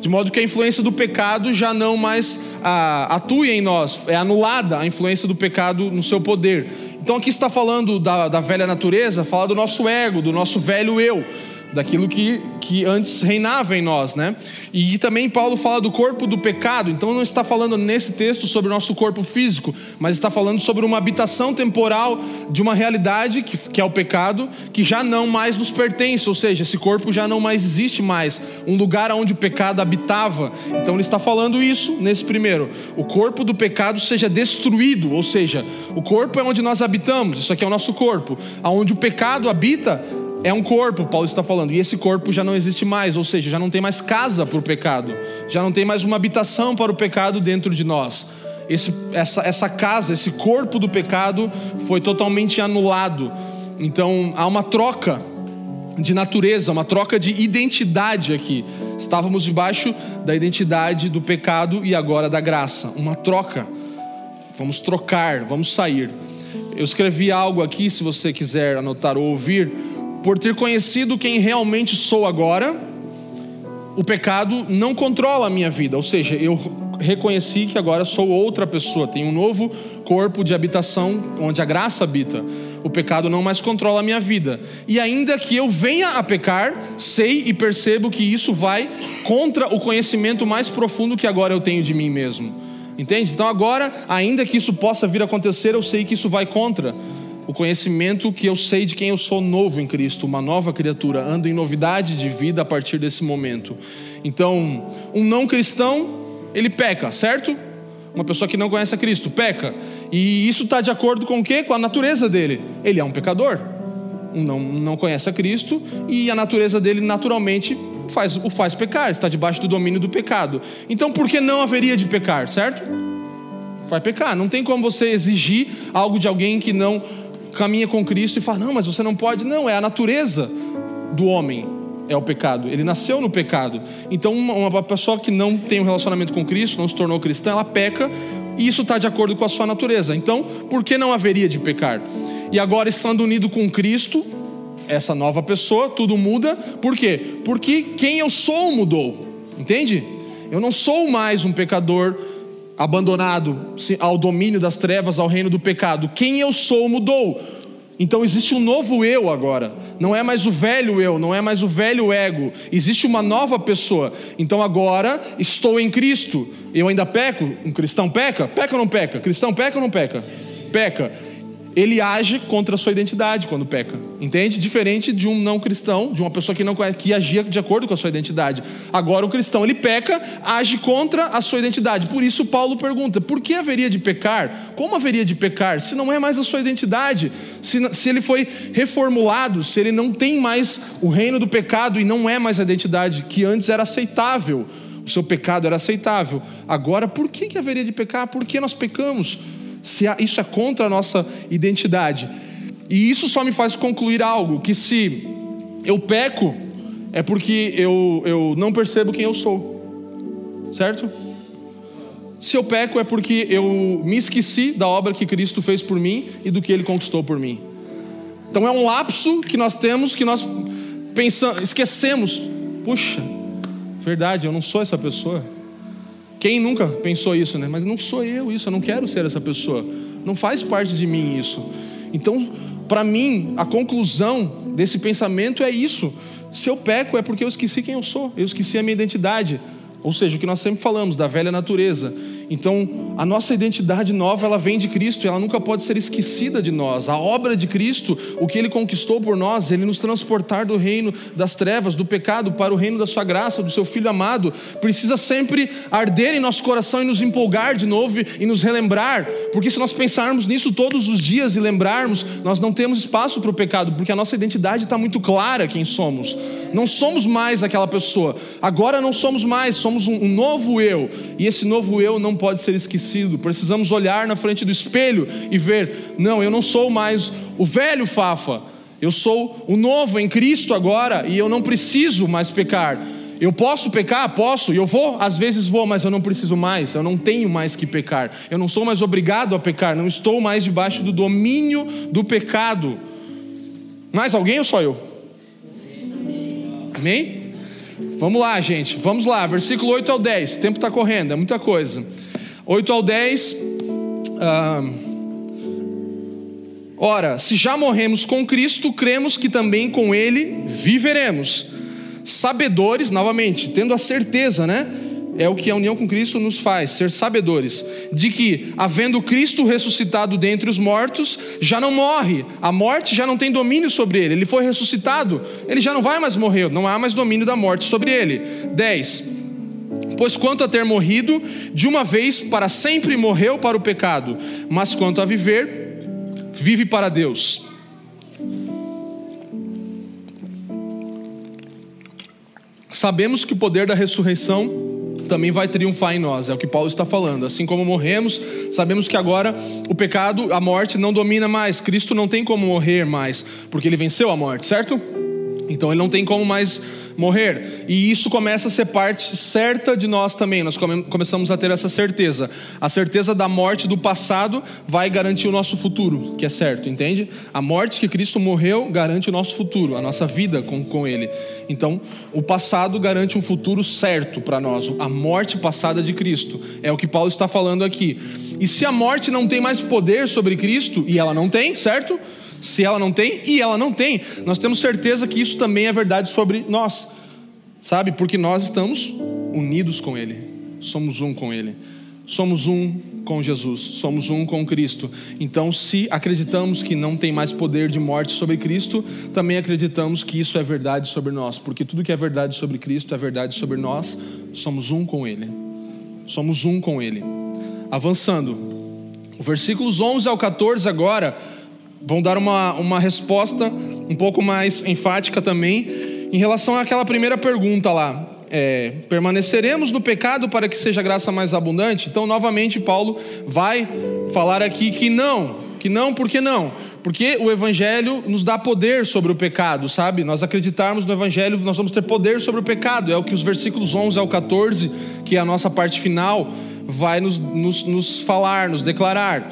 de modo que a influência do pecado já não mais ah, atue em nós, é anulada a influência do pecado no seu poder. Então aqui está falando da, da velha natureza, fala do nosso ego, do nosso velho eu daquilo que, que antes reinava em nós, né? E também Paulo fala do corpo do pecado, então não está falando nesse texto sobre o nosso corpo físico, mas está falando sobre uma habitação temporal de uma realidade que, que é o pecado, que já não mais nos pertence, ou seja, esse corpo já não mais existe mais, um lugar onde o pecado habitava. Então ele está falando isso nesse primeiro: o corpo do pecado seja destruído, ou seja, o corpo é onde nós habitamos, isso aqui é o nosso corpo, aonde o pecado habita é um corpo, Paulo está falando, e esse corpo já não existe mais, ou seja, já não tem mais casa para o pecado, já não tem mais uma habitação para o pecado dentro de nós. Esse, essa, essa casa, esse corpo do pecado foi totalmente anulado. Então há uma troca de natureza, uma troca de identidade aqui. Estávamos debaixo da identidade do pecado e agora da graça. Uma troca. Vamos trocar, vamos sair. Eu escrevi algo aqui, se você quiser anotar ou ouvir por ter conhecido quem realmente sou agora, o pecado não controla a minha vida, ou seja, eu reconheci que agora sou outra pessoa, tenho um novo corpo de habitação onde a graça habita. O pecado não mais controla a minha vida. E ainda que eu venha a pecar, sei e percebo que isso vai contra o conhecimento mais profundo que agora eu tenho de mim mesmo. Entende? Então agora, ainda que isso possa vir a acontecer, eu sei que isso vai contra o conhecimento que eu sei de quem eu sou novo em Cristo, uma nova criatura, ando em novidade de vida a partir desse momento. Então, um não cristão, ele peca, certo? Uma pessoa que não conhece a Cristo peca. E isso está de acordo com o quê? Com a natureza dele. Ele é um pecador. Um não, não conhece a Cristo e a natureza dele naturalmente faz, o faz pecar, está debaixo do domínio do pecado. Então, por que não haveria de pecar, certo? Vai pecar. Não tem como você exigir algo de alguém que não caminha com Cristo e fala: não, mas você não pode. Não, é a natureza do homem, é o pecado. Ele nasceu no pecado. Então, uma, pessoa que não tem um relacionamento com Cristo, não se tornou cristã, ela peca e isso está de acordo com a sua natureza. Então, por que não haveria de pecar? E agora, estando unido com Cristo, essa nova pessoa, tudo muda. Por quê? Porque quem eu sou mudou. Entende? Eu não sou mais um pecador abandonado ao domínio das trevas, ao reino do pecado. Quem eu sou mudou. Então existe um novo eu agora. Não é mais o velho eu, não é mais o velho ego. Existe uma nova pessoa. Então agora estou em Cristo. Eu ainda peco? Um cristão peca? Peca ou não peca? Cristão peca ou não peca? Peca ele age contra a sua identidade quando peca, entende? Diferente de um não cristão, de uma pessoa que não que agia de acordo com a sua identidade. Agora o cristão ele peca, age contra a sua identidade. Por isso Paulo pergunta: por que haveria de pecar? Como haveria de pecar se não é mais a sua identidade? Se, se ele foi reformulado, se ele não tem mais o reino do pecado e não é mais a identidade que antes era aceitável, o seu pecado era aceitável. Agora, por que, que haveria de pecar? Por que nós pecamos? Se isso é contra a nossa identidade. E isso só me faz concluir algo: que se eu peco, é porque eu, eu não percebo quem eu sou, certo? Se eu peco, é porque eu me esqueci da obra que Cristo fez por mim e do que Ele conquistou por mim. Então é um lapso que nós temos, que nós pensamos, esquecemos. Puxa, verdade, eu não sou essa pessoa. Quem nunca pensou isso, né? Mas não sou eu isso, eu não quero ser essa pessoa. Não faz parte de mim isso. Então, para mim, a conclusão desse pensamento é isso. Se eu peco é porque eu esqueci quem eu sou, eu esqueci a minha identidade. Ou seja, o que nós sempre falamos da velha natureza. Então, a nossa identidade nova, ela vem de Cristo, e ela nunca pode ser esquecida de nós. A obra de Cristo, o que ele conquistou por nós, ele nos transportar do reino das trevas, do pecado para o reino da sua graça, do seu filho amado, precisa sempre arder em nosso coração e nos empolgar de novo e nos relembrar, porque se nós pensarmos nisso todos os dias e lembrarmos, nós não temos espaço para o pecado, porque a nossa identidade está muito clara quem somos. Não somos mais aquela pessoa. Agora não somos mais, somos um, novo eu. E esse novo eu não pode ser esquecido. Precisamos olhar na frente do espelho e ver: não, eu não sou mais o velho Fafa. Eu sou o novo em Cristo agora e eu não preciso mais pecar. Eu posso pecar? Posso. E eu vou? Às vezes vou, mas eu não preciso mais. Eu não tenho mais que pecar. Eu não sou mais obrigado a pecar. Não estou mais debaixo do domínio do pecado. Mais alguém ou só eu? Amém? Vamos lá, gente. Vamos lá. Versículo 8 ao 10. O tempo está correndo, é muita coisa. 8 ao 10. Ah, Ora, se já morremos com Cristo, cremos que também com Ele viveremos. Sabedores, novamente, tendo a certeza, né? É o que a união com Cristo nos faz, ser sabedores, de que, havendo Cristo ressuscitado dentre os mortos, já não morre, a morte já não tem domínio sobre ele, ele foi ressuscitado, ele já não vai mais morrer, não há mais domínio da morte sobre ele. 10. Pois quanto a ter morrido, de uma vez para sempre morreu para o pecado, mas quanto a viver, vive para Deus. Sabemos que o poder da ressurreição também vai triunfar em nós, é o que Paulo está falando. Assim como morremos, sabemos que agora o pecado, a morte não domina mais. Cristo não tem como morrer mais, porque ele venceu a morte, certo? Então ele não tem como mais morrer. E isso começa a ser parte certa de nós também. Nós come começamos a ter essa certeza. A certeza da morte do passado vai garantir o nosso futuro, que é certo, entende? A morte que Cristo morreu garante o nosso futuro, a nossa vida com, com Ele. Então, o passado garante um futuro certo para nós. A morte passada de Cristo é o que Paulo está falando aqui. E se a morte não tem mais poder sobre Cristo, e ela não tem, certo? Se ela não tem, e ela não tem, nós temos certeza que isso também é verdade sobre nós, sabe? Porque nós estamos unidos com Ele, somos um com Ele, somos um com Jesus, somos um com Cristo. Então, se acreditamos que não tem mais poder de morte sobre Cristo, também acreditamos que isso é verdade sobre nós, porque tudo que é verdade sobre Cristo é verdade sobre nós, somos um com Ele, somos um com Ele. Avançando, o versículos 11 ao 14 agora vão dar uma, uma resposta um pouco mais enfática também em relação àquela primeira pergunta lá. É, permaneceremos no pecado para que seja graça mais abundante? Então, novamente, Paulo vai falar aqui que não, que não, por que não? Porque o Evangelho nos dá poder sobre o pecado, sabe? Nós acreditarmos no Evangelho, nós vamos ter poder sobre o pecado. É o que os versículos 11 ao 14, que é a nossa parte final, vai nos, nos, nos falar, nos declarar.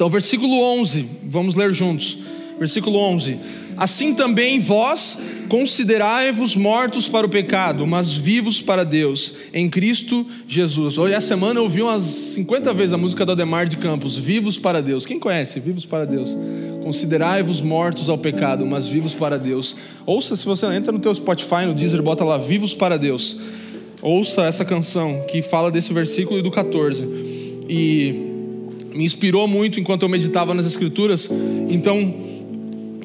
Então, versículo 11, vamos ler juntos. Versículo 11: Assim também vós considerai-vos mortos para o pecado, mas vivos para Deus, em Cristo Jesus. Hoje, essa semana, eu ouvi umas 50 vezes a música do Ademar de Campos, Vivos para Deus. Quem conhece? Vivos para Deus. Considerai-vos mortos ao pecado, mas vivos para Deus. Ouça, se você entra no teu Spotify, no Deezer, bota lá, Vivos para Deus. Ouça essa canção que fala desse versículo e do 14. E me inspirou muito enquanto eu meditava nas Escrituras. Então,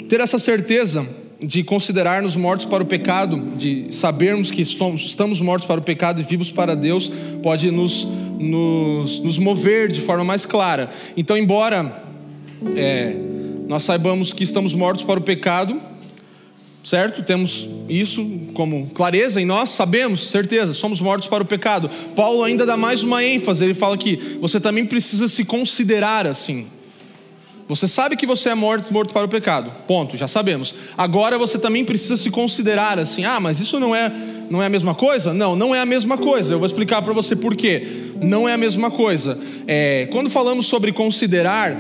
ter essa certeza de considerar-nos mortos para o pecado, de sabermos que estamos mortos para o pecado e vivos para Deus, pode nos, nos, nos mover de forma mais clara. Então, embora é, nós saibamos que estamos mortos para o pecado, certo? Temos isso como clareza em nós, sabemos, certeza, somos mortos para o pecado. Paulo ainda dá mais uma ênfase, ele fala que você também precisa se considerar assim. Você sabe que você é morto, morto para o pecado, ponto, já sabemos. Agora você também precisa se considerar assim. Ah, mas isso não é, não é a mesma coisa? Não, não é a mesma coisa. Eu vou explicar para você por quê. Não é a mesma coisa. É, quando falamos sobre considerar,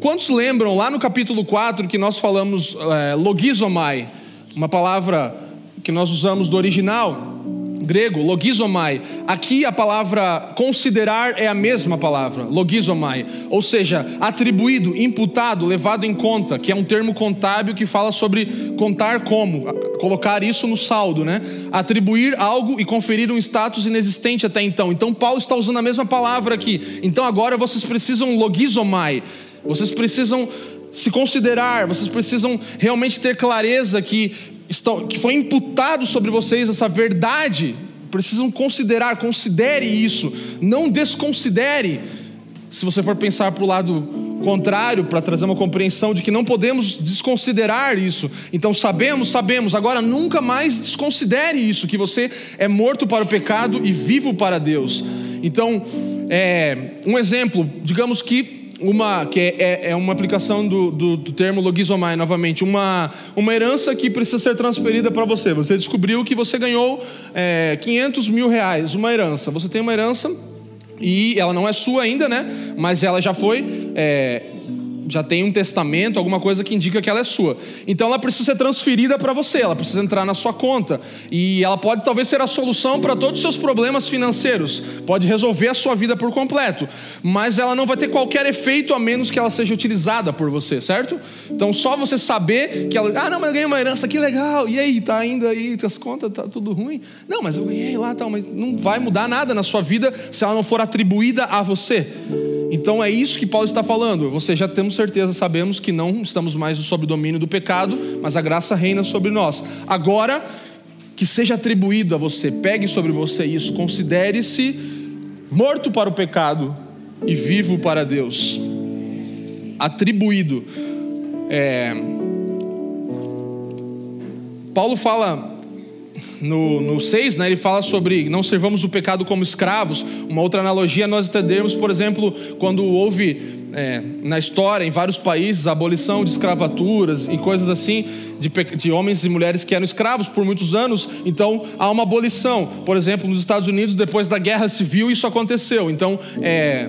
quantos lembram lá no capítulo 4 que nós falamos é, logizomai? Uma palavra que nós usamos do original grego, logizomai. Aqui a palavra considerar é a mesma palavra, logizomai, ou seja, atribuído, imputado, levado em conta, que é um termo contábil que fala sobre contar como, colocar isso no saldo, né? Atribuir algo e conferir um status inexistente até então. Então Paulo está usando a mesma palavra aqui. Então agora vocês precisam logizomai. Vocês precisam se considerar, vocês precisam realmente ter clareza que, estão, que foi imputado sobre vocês essa verdade. Precisam considerar, considere isso, não desconsidere. Se você for pensar para o lado contrário, para trazer uma compreensão de que não podemos desconsiderar isso. Então sabemos, sabemos, agora nunca mais desconsidere isso, que você é morto para o pecado e vivo para Deus. Então, é, um exemplo, digamos que uma que é, é, é uma aplicação do, do, do, termo logizomai novamente, uma, uma herança que precisa ser transferida para você. Você descobriu que você ganhou é, 500 mil reais, uma herança. Você tem uma herança e ela não é sua ainda, né? Mas ela já foi é, já tem um testamento, alguma coisa que indica que ela é sua. Então ela precisa ser transferida para você, ela precisa entrar na sua conta. E ela pode talvez ser a solução para todos os seus problemas financeiros, pode resolver a sua vida por completo, mas ela não vai ter qualquer efeito a menos que ela seja utilizada por você, certo? Então só você saber que ela, ah, não, mas eu ganhei uma herança, que legal. E aí, tá ainda aí, as contas tá tudo ruim? Não, mas eu ganhei lá, tal, mas não vai mudar nada na sua vida se ela não for atribuída a você. Então é isso que Paulo está falando. Você já temos certeza, sabemos que não estamos mais sob o domínio do pecado, mas a graça reina sobre nós. Agora, que seja atribuído a você, pegue sobre você isso, considere-se morto para o pecado e vivo para Deus. Atribuído. É... Paulo fala no, no 6, né, ele fala sobre não servamos o pecado como escravos. Uma outra analogia nós entendermos, por exemplo, quando houve é, na história, em vários países, a abolição de escravaturas e coisas assim, de, de, homens e mulheres que eram escravos por muitos anos. Então, há uma abolição. Por exemplo, nos Estados Unidos, depois da Guerra Civil, isso aconteceu. Então, é,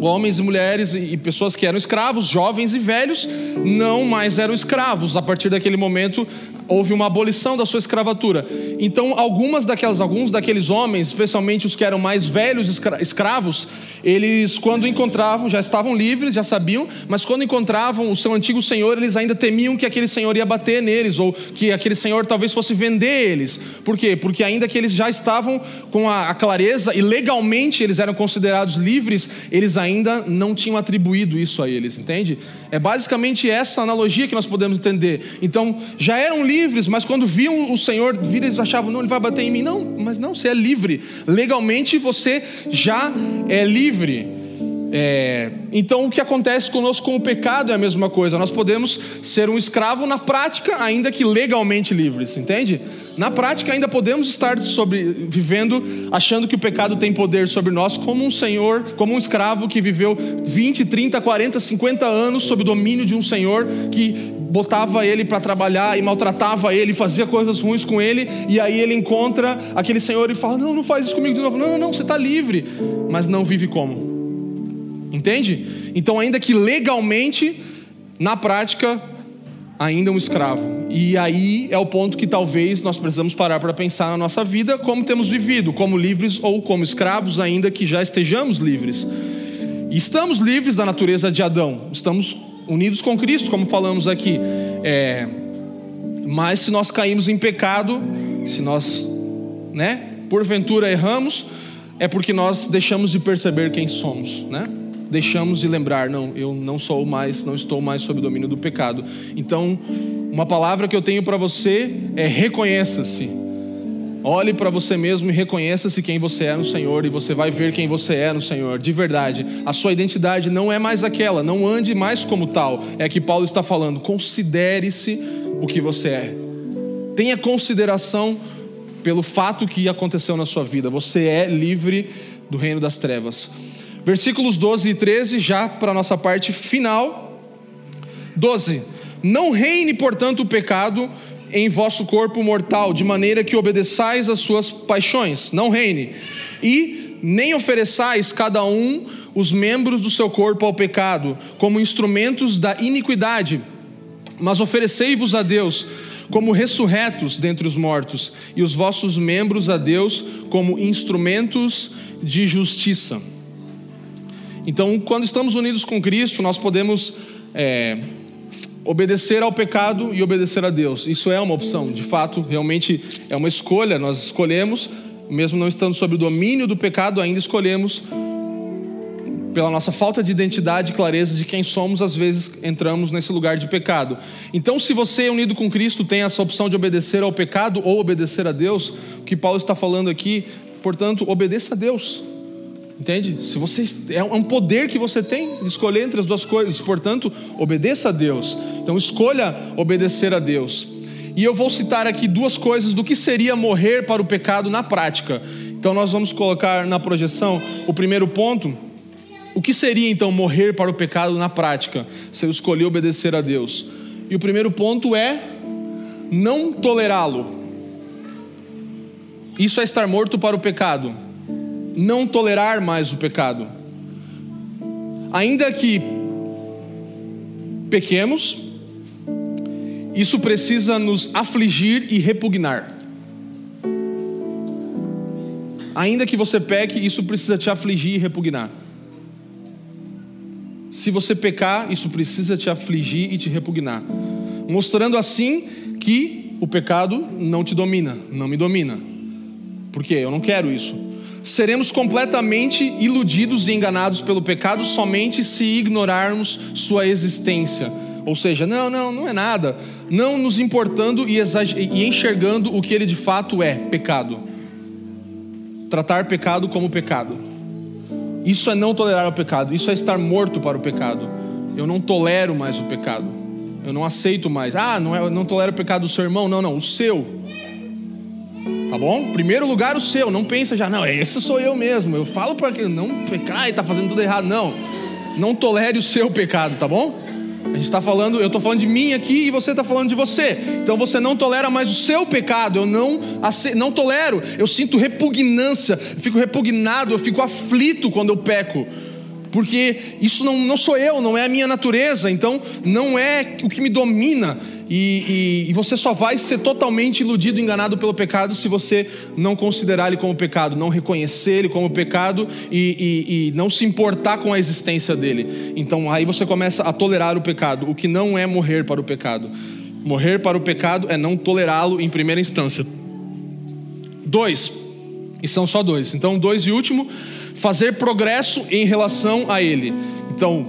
homens e mulheres e pessoas que eram escravos, jovens e velhos, não mais eram escravos. A partir daquele momento, houve uma abolição da sua escravatura. Então, algumas daquelas, alguns daqueles homens, especialmente os que eram mais velhos escravos, eles, quando encontravam, já estavam livres, já sabiam, mas quando encontravam o seu antigo senhor, eles ainda temiam que aquele senhor ia bater neles, ou que aquele senhor talvez fosse vender eles. Por quê? Porque ainda que eles já estavam com a, a clareza e legalmente eles eram considerados livres, eles ainda não tinham atribuído isso a eles, entende? É basicamente essa analogia que nós podemos entender. Então, já eram livres mas quando viam o Senhor vir, eles achavam, não, ele vai bater em mim. Não, mas não, você é livre. Legalmente você já é livre. É, então, o que acontece conosco com o pecado é a mesma coisa. Nós podemos ser um escravo na prática, ainda que legalmente livres, entende? Na prática, ainda podemos estar sobre, vivendo, achando que o pecado tem poder sobre nós, como um senhor, como um escravo que viveu 20, 30, 40, 50 anos sob o domínio de um senhor que botava ele para trabalhar e maltratava ele, fazia coisas ruins com ele, e aí ele encontra aquele senhor e fala: Não, não faz isso comigo de novo. Não, não, não, você está livre, mas não vive como? Entende? Então, ainda que legalmente, na prática, ainda um escravo. E aí é o ponto que talvez nós precisamos parar para pensar na nossa vida, como temos vivido, como livres ou como escravos, ainda que já estejamos livres. estamos livres da natureza de Adão, estamos unidos com Cristo, como falamos aqui. É, mas se nós caímos em pecado, se nós, né, porventura erramos, é porque nós deixamos de perceber quem somos, né? Deixamos de lembrar, não, eu não sou mais, não estou mais sob o domínio do pecado. Então, uma palavra que eu tenho para você é reconheça-se Olhe para você mesmo e reconheça-se quem você é no Senhor e você vai ver quem você é no Senhor, de verdade. A sua identidade não é mais aquela, não ande mais como tal. É que Paulo está falando. Considere-se o que você é. Tenha consideração pelo fato que aconteceu na sua vida. Você é livre do reino das trevas. Versículos 12 e 13, já para a nossa parte final. 12. Não reine, portanto, o pecado em vosso corpo mortal, de maneira que obedeçais às suas paixões, não reine. E nem ofereçais cada um os membros do seu corpo ao pecado, como instrumentos da iniquidade, mas oferecei-vos a Deus como ressurretos dentre os mortos, e os vossos membros a Deus como instrumentos de justiça. Então, quando estamos unidos com Cristo, nós podemos é, obedecer ao pecado e obedecer a Deus. Isso é uma opção, de fato, realmente é uma escolha. Nós escolhemos, mesmo não estando sob o domínio do pecado, ainda escolhemos pela nossa falta de identidade e clareza de quem somos, às vezes entramos nesse lugar de pecado. Então, se você, unido com Cristo, tem essa opção de obedecer ao pecado ou obedecer a Deus, o que Paulo está falando aqui, portanto, obedeça a Deus. Entende? Se você é um poder que você tem escolher entre as duas coisas, portanto, obedeça a Deus. Então escolha obedecer a Deus. E eu vou citar aqui duas coisas do que seria morrer para o pecado na prática. Então nós vamos colocar na projeção o primeiro ponto o que seria então morrer para o pecado na prática, se eu escolher obedecer a Deus? E o primeiro ponto é não tolerá-lo. Isso é estar morto para o pecado. Não tolerar mais o pecado. Ainda que pequemos, isso precisa nos afligir e repugnar. Ainda que você peque, isso precisa te afligir e repugnar. Se você pecar, isso precisa te afligir e te repugnar. Mostrando assim que o pecado não te domina, não me domina. Porque eu não quero isso. Seremos completamente iludidos e enganados pelo pecado somente se ignorarmos sua existência. Ou seja, não, não, não é nada. Não nos importando e, e enxergando o que ele de fato é: pecado. Tratar pecado como pecado. Isso é não tolerar o pecado, isso é estar morto para o pecado. Eu não tolero mais o pecado. Eu não aceito mais. Ah, não, é, não tolero o pecado do seu irmão. Não, não, o seu. Tá bom? Primeiro lugar o seu. Não pensa já, não, esse sou eu mesmo. Eu falo para que não pecar e tá fazendo tudo errado. Não. Não tolere o seu pecado, tá bom? A gente está falando, eu estou falando de mim aqui e você está falando de você. Então você não tolera mais o seu pecado. Eu não, não tolero. Eu sinto repugnância. Eu fico repugnado. Eu fico aflito quando eu peco porque isso não, não sou eu, não é a minha natureza, então não é o que me domina. E, e, e, você só vai ser totalmente iludido, enganado pelo pecado se você não considerar ele como pecado, não reconhecer ele como pecado e, e, não se importar com a existência dele. Então aí você começa a tolerar o pecado, o que não é morrer para o pecado. Morrer para o pecado é não tolerá-lo em primeira instância. Dois, e são só dois. Então, dois e último fazer progresso em relação a ele. Então,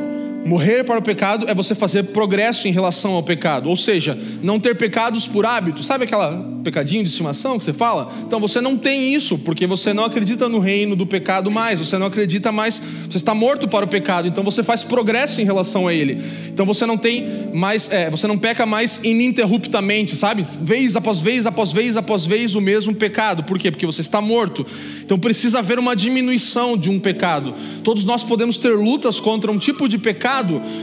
Morrer para o pecado é você fazer progresso em relação ao pecado, ou seja, não ter pecados por hábito. Sabe aquela pecadinho de estimação que você fala? Então você não tem isso, porque você não acredita no reino do pecado mais, você não acredita mais, você está morto para o pecado, então você faz progresso em relação a ele. Então você não tem mais, é, você não peca mais ininterruptamente, sabe? Vez após vez, após vez, após vez o mesmo pecado. Por quê? Porque você está morto. Então precisa haver uma diminuição de um pecado. Todos nós podemos ter lutas contra um tipo de pecado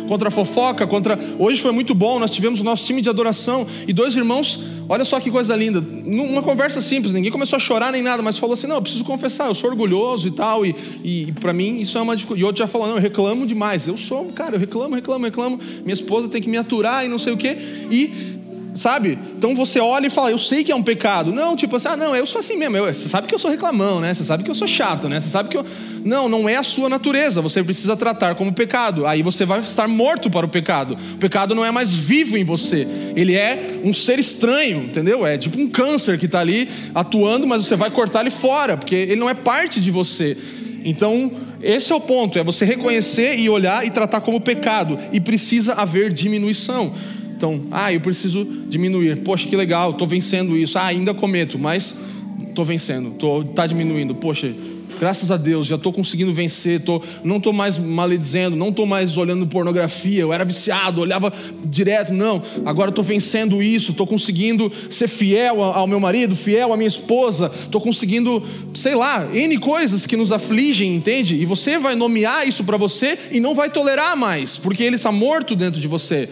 contra a fofoca, contra. Hoje foi muito bom, nós tivemos o nosso time de adoração e dois irmãos, olha só que coisa linda, numa conversa simples, ninguém começou a chorar nem nada, mas falou assim: não, eu preciso confessar, eu sou orgulhoso e tal, e, e, e para mim isso é uma dificuldade. E outro já falou: não, eu reclamo demais, eu sou, cara, eu reclamo, reclamo, reclamo, minha esposa tem que me aturar e não sei o quê, e sabe? Então você olha e fala, eu sei que é um pecado. Não, tipo assim, ah, não, eu sou assim mesmo. Eu, você sabe que eu sou reclamão, né? Você sabe que eu sou chato, né? Você sabe que eu. Não, não é a sua natureza. Você precisa tratar como pecado. Aí você vai estar morto para o pecado. O pecado não é mais vivo em você. Ele é um ser estranho, entendeu? É tipo um câncer que está ali atuando, mas você vai cortar ele fora, porque ele não é parte de você. Então, esse é o ponto: é você reconhecer e olhar e tratar como pecado. E precisa haver diminuição. Então, ah, eu preciso diminuir. Poxa, que legal, estou vencendo isso. Ah, ainda cometo, mas estou vencendo, está diminuindo. Poxa, graças a Deus, já estou conseguindo vencer. Tô, não estou mais maledizendo, não estou mais olhando pornografia. Eu era viciado, olhava direto. Não, agora estou vencendo isso. Estou conseguindo ser fiel ao meu marido, fiel à minha esposa. Estou conseguindo, sei lá, N coisas que nos afligem, entende? E você vai nomear isso para você e não vai tolerar mais, porque ele está morto dentro de você.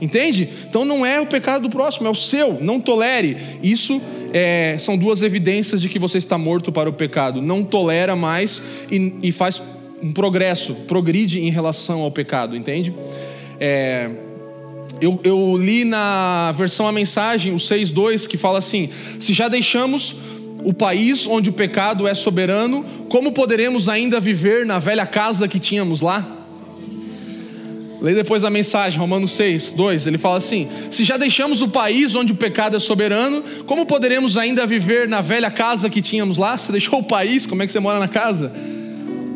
Entende? Então não é o pecado do próximo, é o seu. Não tolere. Isso é, são duas evidências de que você está morto para o pecado. Não tolera mais e, e faz um progresso, progride em relação ao pecado, entende? É, eu, eu, li na versão a mensagem, o 6.2, que fala assim: se já deixamos o país onde o pecado é soberano, como poderemos ainda viver na velha casa que tínhamos lá? Lê depois a mensagem, Romanos 6, 2. Ele fala assim: Se já deixamos o país onde o pecado é soberano, como poderemos ainda viver na velha casa que tínhamos lá? Você deixou o país, como é que você mora na casa?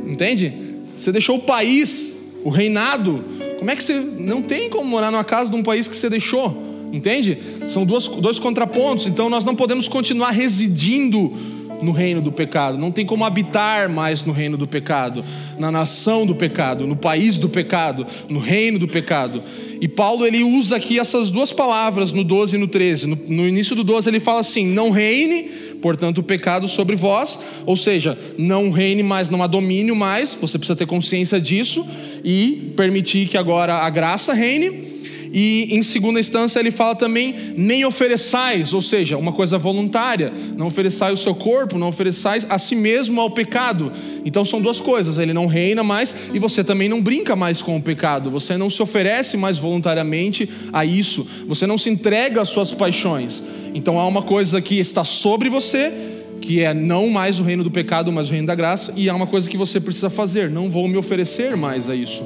Entende? Você deixou o país, o reinado. Como é que você. Não tem como morar numa casa de um país que você deixou. Entende? São duas, dois contrapontos. Então nós não podemos continuar residindo no reino do pecado, não tem como habitar mais no reino do pecado, na nação do pecado, no país do pecado, no reino do pecado. E Paulo ele usa aqui essas duas palavras no 12 e no 13. No, no, início do 12 ele fala assim: não reine, portanto, o pecado sobre vós, ou seja, não reine mais, não há domínio mais, você precisa ter consciência disso e permitir que agora a graça reine. E em segunda instância ele fala também: nem ofereçais, ou seja, uma coisa voluntária, não ofereçais o seu corpo, não ofereçais a si mesmo ao pecado. Então são duas coisas: ele não reina mais e você também não brinca mais com o pecado, você não se oferece mais voluntariamente a isso, você não se entrega às suas paixões. Então há uma coisa que está sobre você, que é não mais o reino do pecado, mas o reino da graça, e há uma coisa que você precisa fazer: não vou me oferecer mais a isso.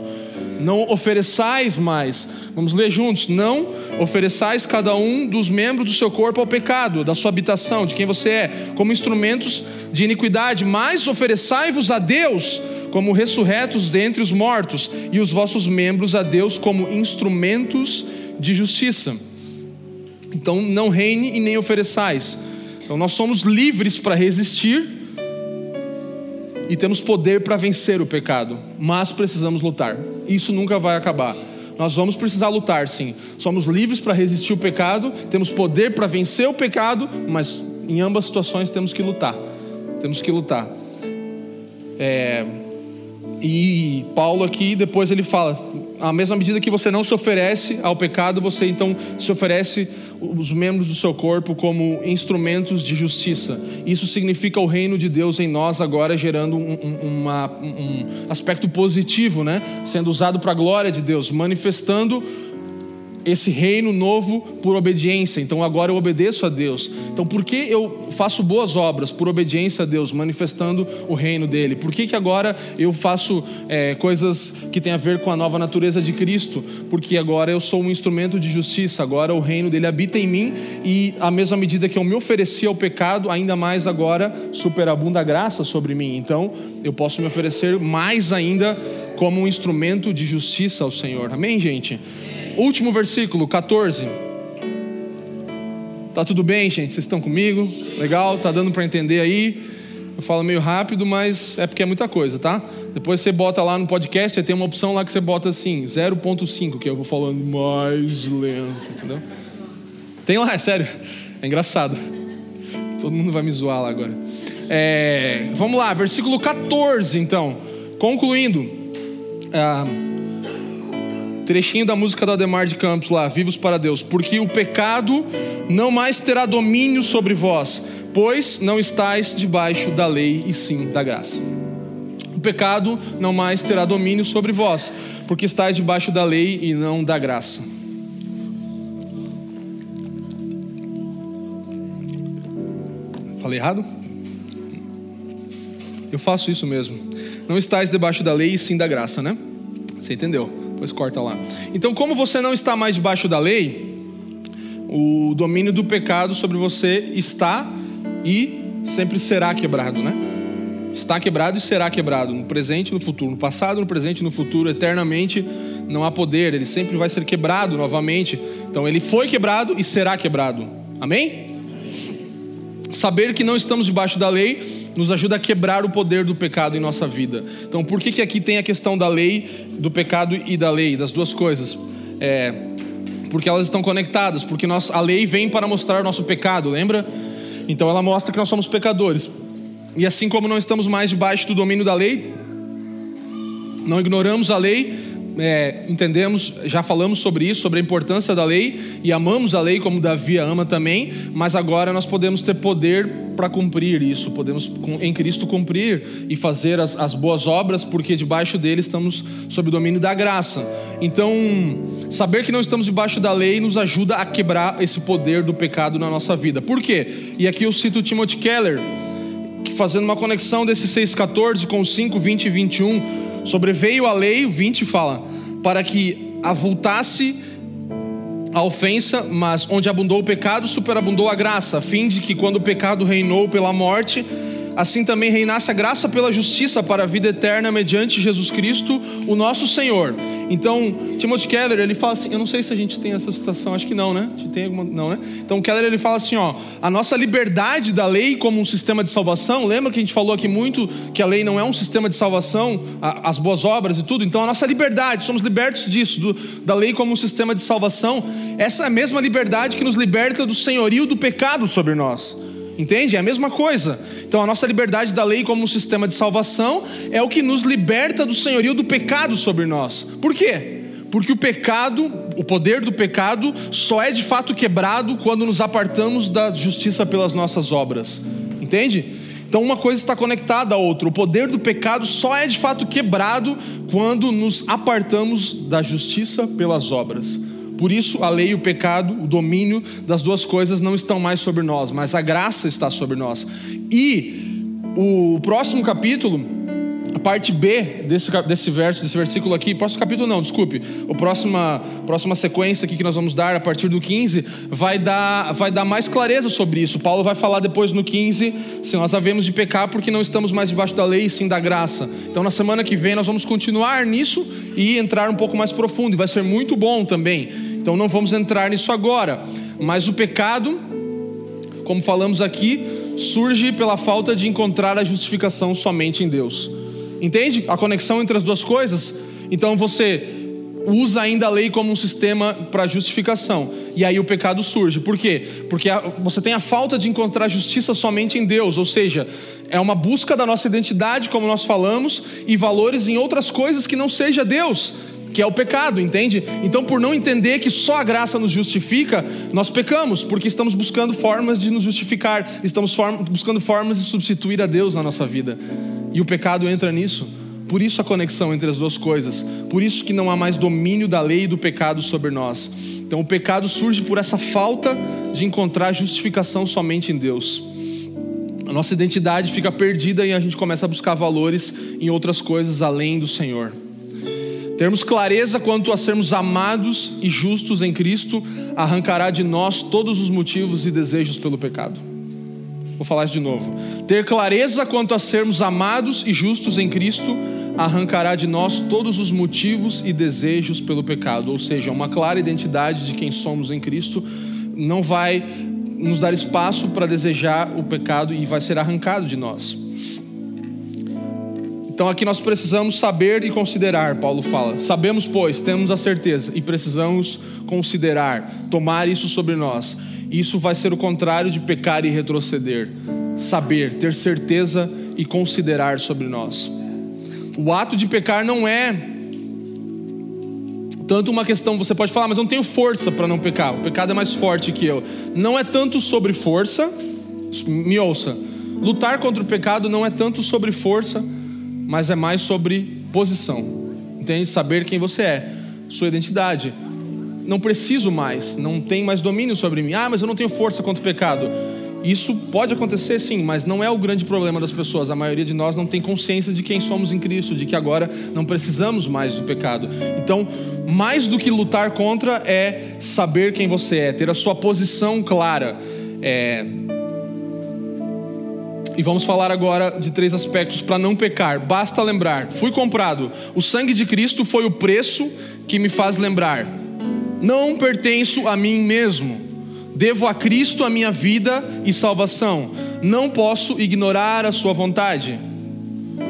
Não ofereçais mais. Vamos ler juntos. Não ofereçais cada um dos membros do seu corpo ao pecado, da sua habitação, de quem você é, como instrumentos de iniquidade, mas ofereçai-vos a Deus como ressurretos dentre os mortos, e os vossos membros a Deus como instrumentos de justiça. Então não reine e nem ofereçais. Então nós somos livres para resistir e temos poder para vencer o pecado, mas precisamos lutar. Isso nunca vai acabar. Nós vamos precisar lutar, sim. Somos livres para resistir o pecado, temos poder para vencer o pecado, mas em ambas situações temos que lutar. Temos que lutar. É... E Paulo aqui depois ele fala: à mesma medida que você não se oferece ao pecado, você então se oferece os membros do seu corpo como instrumentos de justiça. Isso significa o reino de Deus em nós agora gerando um, um, uma, um aspecto positivo, né? Sendo usado para a glória de Deus, manifestando esse reino novo por obediência. Então agora eu obedeço a Deus. Então por que eu faço boas obras? Por obediência a Deus, manifestando o reino dele. Por que, que agora eu faço é, coisas que têm a ver com a nova natureza de Cristo? Porque agora eu sou um instrumento de justiça. Agora o reino dele habita em mim e à mesma medida que eu me ofereci ao pecado, ainda mais agora superabunda a graça sobre mim. Então eu posso me oferecer mais ainda como um instrumento de justiça ao Senhor. Amém, gente? Último versículo, 14. Tá tudo bem, gente? Vocês estão comigo? Legal? Tá dando para entender aí? Eu falo meio rápido, mas é porque é muita coisa, tá? Depois você bota lá no podcast, tem uma opção lá que você bota assim, 0.5, que eu vou falando mais lento, entendeu? Tem lá, é *laughs* sério. É engraçado. Todo mundo vai me zoar lá agora. É, vamos lá, versículo 14, então. Concluindo. Ah, Trechinho da música do Ademar de Campos lá, Vivos para Deus. Porque o pecado não mais terá domínio sobre vós, pois não estáis debaixo da lei e sim da graça. O pecado não mais terá domínio sobre vós, porque estáis debaixo da lei e não da graça. Falei errado? Eu faço isso mesmo. Não estáis debaixo da lei e sim da graça, né? Você entendeu? Depois corta lá. Então, como você não está mais debaixo da lei, o domínio do pecado sobre você está e sempre será quebrado, né? Está quebrado e será quebrado no presente no futuro, no passado, no presente no futuro, eternamente não há poder, ele sempre vai ser quebrado novamente. Então ele foi quebrado e será quebrado. Amém? Saber que não estamos debaixo da lei nos ajuda a quebrar o poder do pecado em nossa vida. Então, por que, que aqui tem a questão da lei, do pecado e da lei, das duas coisas? É, porque elas estão conectadas, porque nós, a lei vem para mostrar nosso pecado, lembra? Então, ela mostra que nós somos pecadores. E assim como não estamos mais debaixo do domínio da lei, não ignoramos a lei, é, entendemos, já falamos sobre isso, sobre a importância da lei e amamos a lei como Davi ama também, mas agora nós podemos ter poder para cumprir isso, podemos em Cristo cumprir e fazer as, as boas obras, porque debaixo dele estamos sob o domínio da graça. Então, saber que não estamos debaixo da lei nos ajuda a quebrar esse poder do pecado na nossa vida. Por quê? E aqui eu cito Timothy Keller, fazendo uma conexão desse 6,14 com 5, 20 e 21, sobreveio a lei, o 20 fala, para que avultasse a ofensa, mas onde abundou o pecado, superabundou a graça, a fim de que quando o pecado reinou pela morte, assim também reinasse a graça pela justiça para a vida eterna mediante Jesus Cristo, o nosso Senhor. Então, Timothy Keller, ele fala assim, eu não sei se a gente tem essa citação, acho que não, né? Tem alguma, não, né? Então, Keller ele fala assim, ó, a nossa liberdade da lei como um sistema de salvação, lembra que a gente falou aqui muito que a lei não é um sistema de salvação, as boas obras e tudo. Então, a nossa liberdade, somos libertos disso, do, da lei como um sistema de salvação. Essa é a mesma liberdade que nos liberta do senhorio do pecado sobre nós. Entende? É a mesma coisa. Então, a nossa liberdade da lei como um sistema de salvação é o que nos liberta do senhorio do pecado sobre nós. Por quê? Porque o pecado, o poder do pecado, só é de fato quebrado quando nos apartamos da justiça pelas nossas obras. Entende? Então, uma coisa está conectada à outra. O poder do pecado só é de fato quebrado quando nos apartamos da justiça pelas obras. Por isso, a lei e o pecado, o domínio das duas coisas não estão mais sobre nós, mas a graça está sobre nós. E o próximo capítulo, parte B desse, desse verso, desse versículo aqui, próximo capítulo não, desculpe, a próxima, próxima sequência aqui que nós vamos dar a partir do 15, vai dar, vai dar mais clareza sobre isso. Paulo vai falar depois no 15, se nós havemos de pecar porque não estamos mais debaixo da lei, sim da graça. Então na semana que vem nós vamos continuar nisso e entrar um pouco mais profundo, e vai ser muito bom também. Então não vamos entrar nisso agora, mas o pecado, como falamos aqui, surge pela falta de encontrar a justificação somente em Deus. Entende a conexão entre as duas coisas? Então você usa ainda a lei como um sistema para justificação. E aí o pecado surge. Por quê? Porque você tem a falta de encontrar justiça somente em Deus, ou seja, é uma busca da nossa identidade, como nós falamos, e valores em outras coisas que não seja Deus, que é o pecado, entende? Então, por não entender que só a graça nos justifica, nós pecamos, porque estamos buscando formas de nos justificar, estamos buscando formas de substituir a Deus na nossa vida. E o pecado entra nisso. Por isso a conexão entre as duas coisas. Por isso que não há mais domínio da lei e do pecado sobre nós. Então o pecado surge por essa falta de encontrar justificação somente em Deus. A nossa identidade fica perdida e a gente começa a buscar valores em outras coisas além do Senhor. Termos clareza quanto a sermos amados e justos em Cristo arrancará de nós todos os motivos e desejos pelo pecado. Vou falar isso de novo. Ter clareza quanto a sermos amados e justos em Cristo arrancará de nós todos os motivos e desejos pelo pecado, ou seja, uma clara identidade de quem somos em Cristo não vai nos dar espaço para desejar o pecado e vai ser arrancado de nós. Então aqui nós precisamos saber e considerar, Paulo fala. Sabemos, pois, temos a certeza e precisamos considerar, tomar isso sobre nós. Isso vai ser o contrário de pecar e retroceder. Saber, ter certeza e considerar sobre nós. O ato de pecar não é tanto uma questão, você pode falar, mas eu não tenho força para não pecar. O pecado é mais forte que eu. Não é tanto sobre força, me ouça. Lutar contra o pecado não é tanto sobre força, mas é mais sobre posição. Entende? Saber quem você é, sua identidade. Não preciso mais, não tem mais domínio sobre mim. Ah, mas eu não tenho força contra o pecado. Isso pode acontecer sim, mas não é o grande problema das pessoas. A maioria de nós não tem consciência de quem somos em Cristo, de que agora não precisamos mais do pecado. Então, mais do que lutar contra é saber quem você é, ter a sua posição clara. É, e vamos falar agora de três aspectos para não pecar. Basta lembrar: fui comprado. O sangue de Cristo foi o preço que me faz lembrar. Não pertenço a mim mesmo. Devo a Cristo a minha vida e salvação. Não posso ignorar a sua vontade.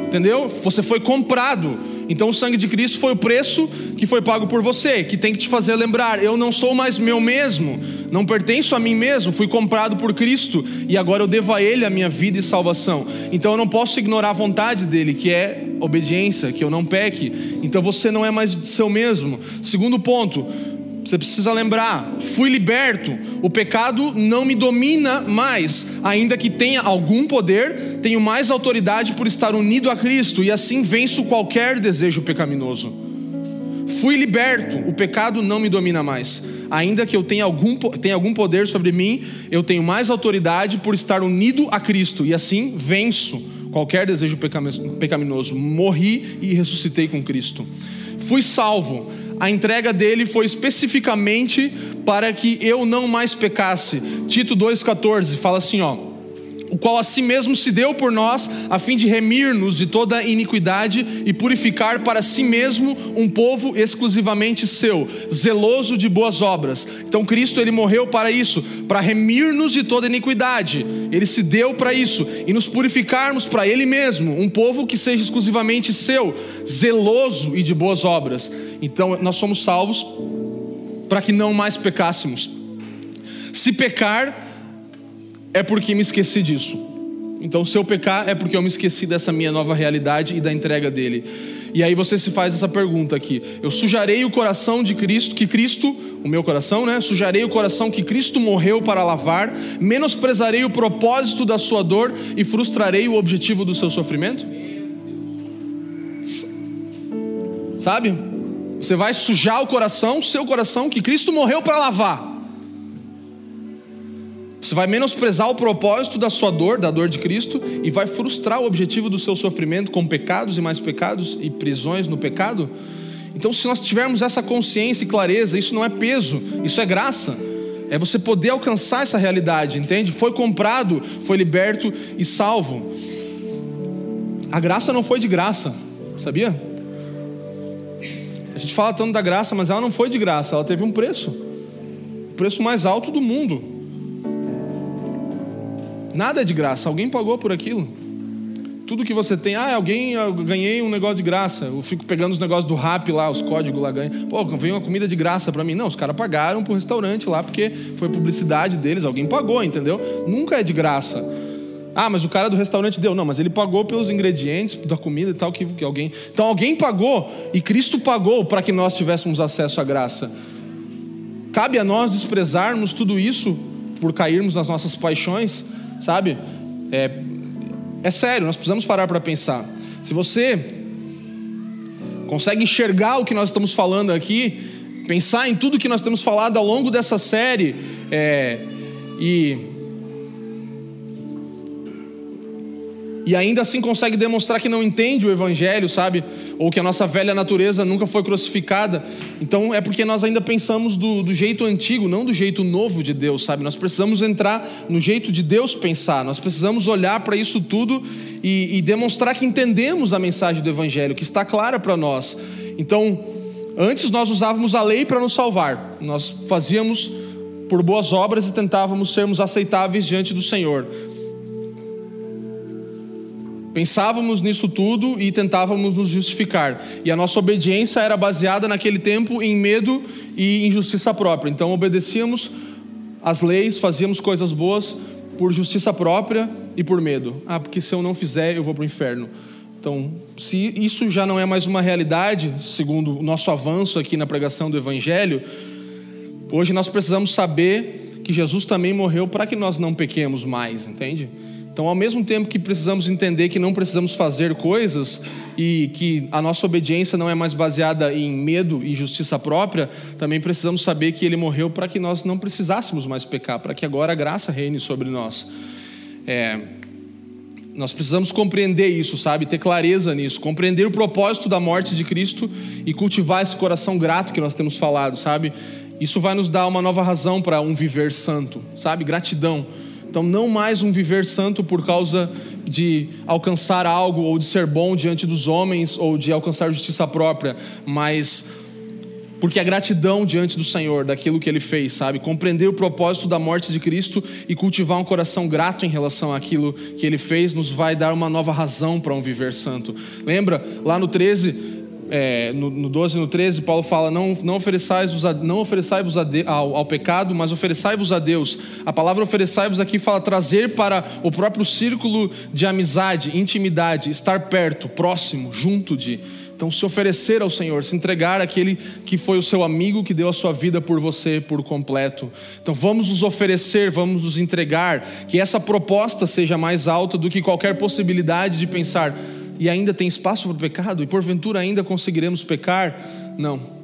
Entendeu? Você foi comprado então o sangue de Cristo foi o preço que foi pago por você, que tem que te fazer lembrar: eu não sou mais meu mesmo, não pertenço a mim mesmo, fui comprado por Cristo e agora eu devo a Ele a minha vida e salvação. Então eu não posso ignorar a vontade dele, que é obediência, que eu não peque. Então você não é mais seu mesmo. Segundo ponto, você precisa lembrar: fui liberto, o pecado não me domina mais, ainda que tenha algum poder, tenho mais autoridade por estar unido a Cristo e assim venço qualquer desejo pecaminoso. Fui liberto, o pecado não me domina mais, ainda que eu tenha algum, tenha algum poder sobre mim, eu tenho mais autoridade por estar unido a Cristo e assim venço qualquer desejo pecaminoso. Morri e ressuscitei com Cristo. Fui salvo a entrega dele foi especificamente para que eu não mais pecasse. Tito 2,14 fala assim: ó. O qual a si mesmo se deu por nós, a fim de remir-nos de toda iniquidade e purificar para si mesmo um povo exclusivamente seu, zeloso de boas obras. Então Cristo ele morreu para isso, para remir-nos de toda iniquidade. Ele se deu para isso e nos purificarmos para ele mesmo, um povo que seja exclusivamente seu, zeloso e de boas obras. Então nós somos salvos para que não mais pecássemos. Se pecar, é porque me esqueci disso. Então, se eu pecar, é porque eu me esqueci dessa minha nova realidade e da entrega dele. E aí você se faz essa pergunta aqui: eu sujarei o coração de Cristo, que Cristo, o meu coração, né? Sujarei o coração que Cristo morreu para lavar, menosprezarei o propósito da sua dor e frustrarei o objetivo do seu sofrimento? Sabe? Você vai sujar o coração, seu coração, que Cristo morreu para lavar. Você vai menosprezar o propósito da sua dor, da dor de Cristo, e vai frustrar o objetivo do seu sofrimento com pecados e mais pecados e prisões no pecado? Então, se nós tivermos essa consciência e clareza, isso não é peso, isso é graça. É você poder alcançar essa realidade, entende? Foi comprado, foi liberto e salvo. A graça não foi de graça, sabia? A gente fala tanto da graça, mas ela não foi de graça, ela teve um preço o preço mais alto do mundo. Nada é de graça, alguém pagou por aquilo. Tudo que você tem, ah, alguém, eu ganhei um negócio de graça. Eu fico pegando os negócios do rap lá, os códigos lá, ganha. Pô, veio uma comida de graça para mim. Não, os caras pagaram pro restaurante lá, porque foi publicidade deles, alguém pagou, entendeu? Nunca é de graça. Ah, mas o cara do restaurante deu. Não, mas ele pagou pelos ingredientes da comida e tal, que, que alguém. Então alguém pagou, e Cristo pagou para que nós tivéssemos acesso à graça. Cabe a nós desprezarmos tudo isso por cairmos nas nossas paixões sabe? É, é sério, nós precisamos parar para pensar. Se você consegue enxergar o que nós estamos falando aqui, pensar em tudo que nós temos falado ao longo dessa série, é, e e ainda assim consegue demonstrar que não entende o Evangelho, sabe? Ou que a nossa velha natureza nunca foi crucificada. Então é porque nós ainda pensamos do, do jeito antigo, não do jeito novo de Deus, sabe? Nós precisamos entrar no jeito de Deus pensar, nós precisamos olhar para isso tudo e, e demonstrar que entendemos a mensagem do Evangelho, que está clara para nós. Então, antes nós usávamos a lei para nos salvar, nós fazíamos por boas obras e tentávamos sermos aceitáveis diante do Senhor. Pensávamos nisso tudo e tentávamos nos justificar. E a nossa obediência era baseada naquele tempo em medo e injustiça própria. Então obedecíamos as leis, fazíamos coisas boas por justiça própria e por medo. Ah, porque se eu não fizer, eu vou para o inferno. Então, se isso já não é mais uma realidade, segundo o nosso avanço aqui na pregação do Evangelho, hoje nós precisamos saber que Jesus também morreu para que nós não pequemos mais, entende? Então, ao mesmo tempo que precisamos entender que não precisamos fazer coisas e que a nossa obediência não é mais baseada em medo e justiça própria, também precisamos saber que Ele morreu para que nós não precisássemos mais pecar, para que agora a graça reine sobre nós. É, nós precisamos compreender isso, sabe? Ter clareza nisso, compreender o propósito da morte de Cristo e cultivar esse coração grato que nós temos falado, sabe? Isso vai nos dar uma nova razão para um viver santo, sabe? Gratidão. Então, não mais um viver santo por causa de alcançar algo ou de ser bom diante dos homens ou de alcançar justiça própria, mas porque a gratidão diante do Senhor, daquilo que Ele fez, sabe? Compreender o propósito da morte de Cristo e cultivar um coração grato em relação àquilo que Ele fez, nos vai dar uma nova razão para um viver santo. Lembra, lá no 13, é, no, no 12 e no 13, Paulo fala: Não, não ofereçai-vos, não ofereçai-vos ao, ao, pecado, mas ofereçai-vos a Deus. A palavra ofereçai-vos aqui fala trazer para o próprio círculo de amizade, intimidade, estar perto, próximo, junto de. Então, se oferecer ao Senhor, se entregar àquele que foi o seu amigo, que deu a sua vida por você por completo. Então, vamos nos oferecer, vamos nos entregar, que essa proposta seja mais alta do que qualquer possibilidade de pensar e ainda tem espaço para o pecado? E porventura ainda conseguiremos pecar? Não.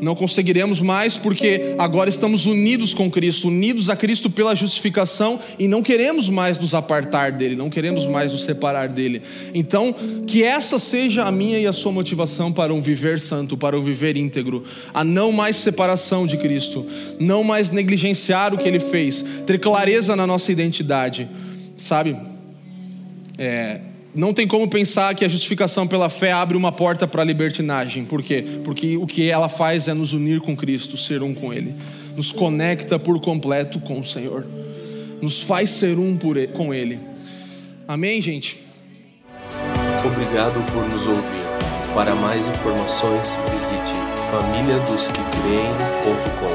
Não conseguiremos mais porque agora estamos unidos com Cristo, unidos a Cristo pela justificação e não queremos mais nos apartar dele, não queremos mais nos separar dele. Então, que essa seja a minha e a sua motivação para um viver santo, para um viver íntegro, a não mais separação de Cristo, não mais negligenciar o que ele fez, ter clareza na nossa identidade Sabe? É, não tem como pensar que a justificação pela fé abre uma porta para a libertinagem. Por quê? Porque o que ela faz é nos unir com Cristo, ser um com Ele. Nos conecta por completo com o Senhor. Nos faz ser um com Ele. Amém, gente? Obrigado por nos ouvir. Para mais informações, visite famíliadosquecreem.com.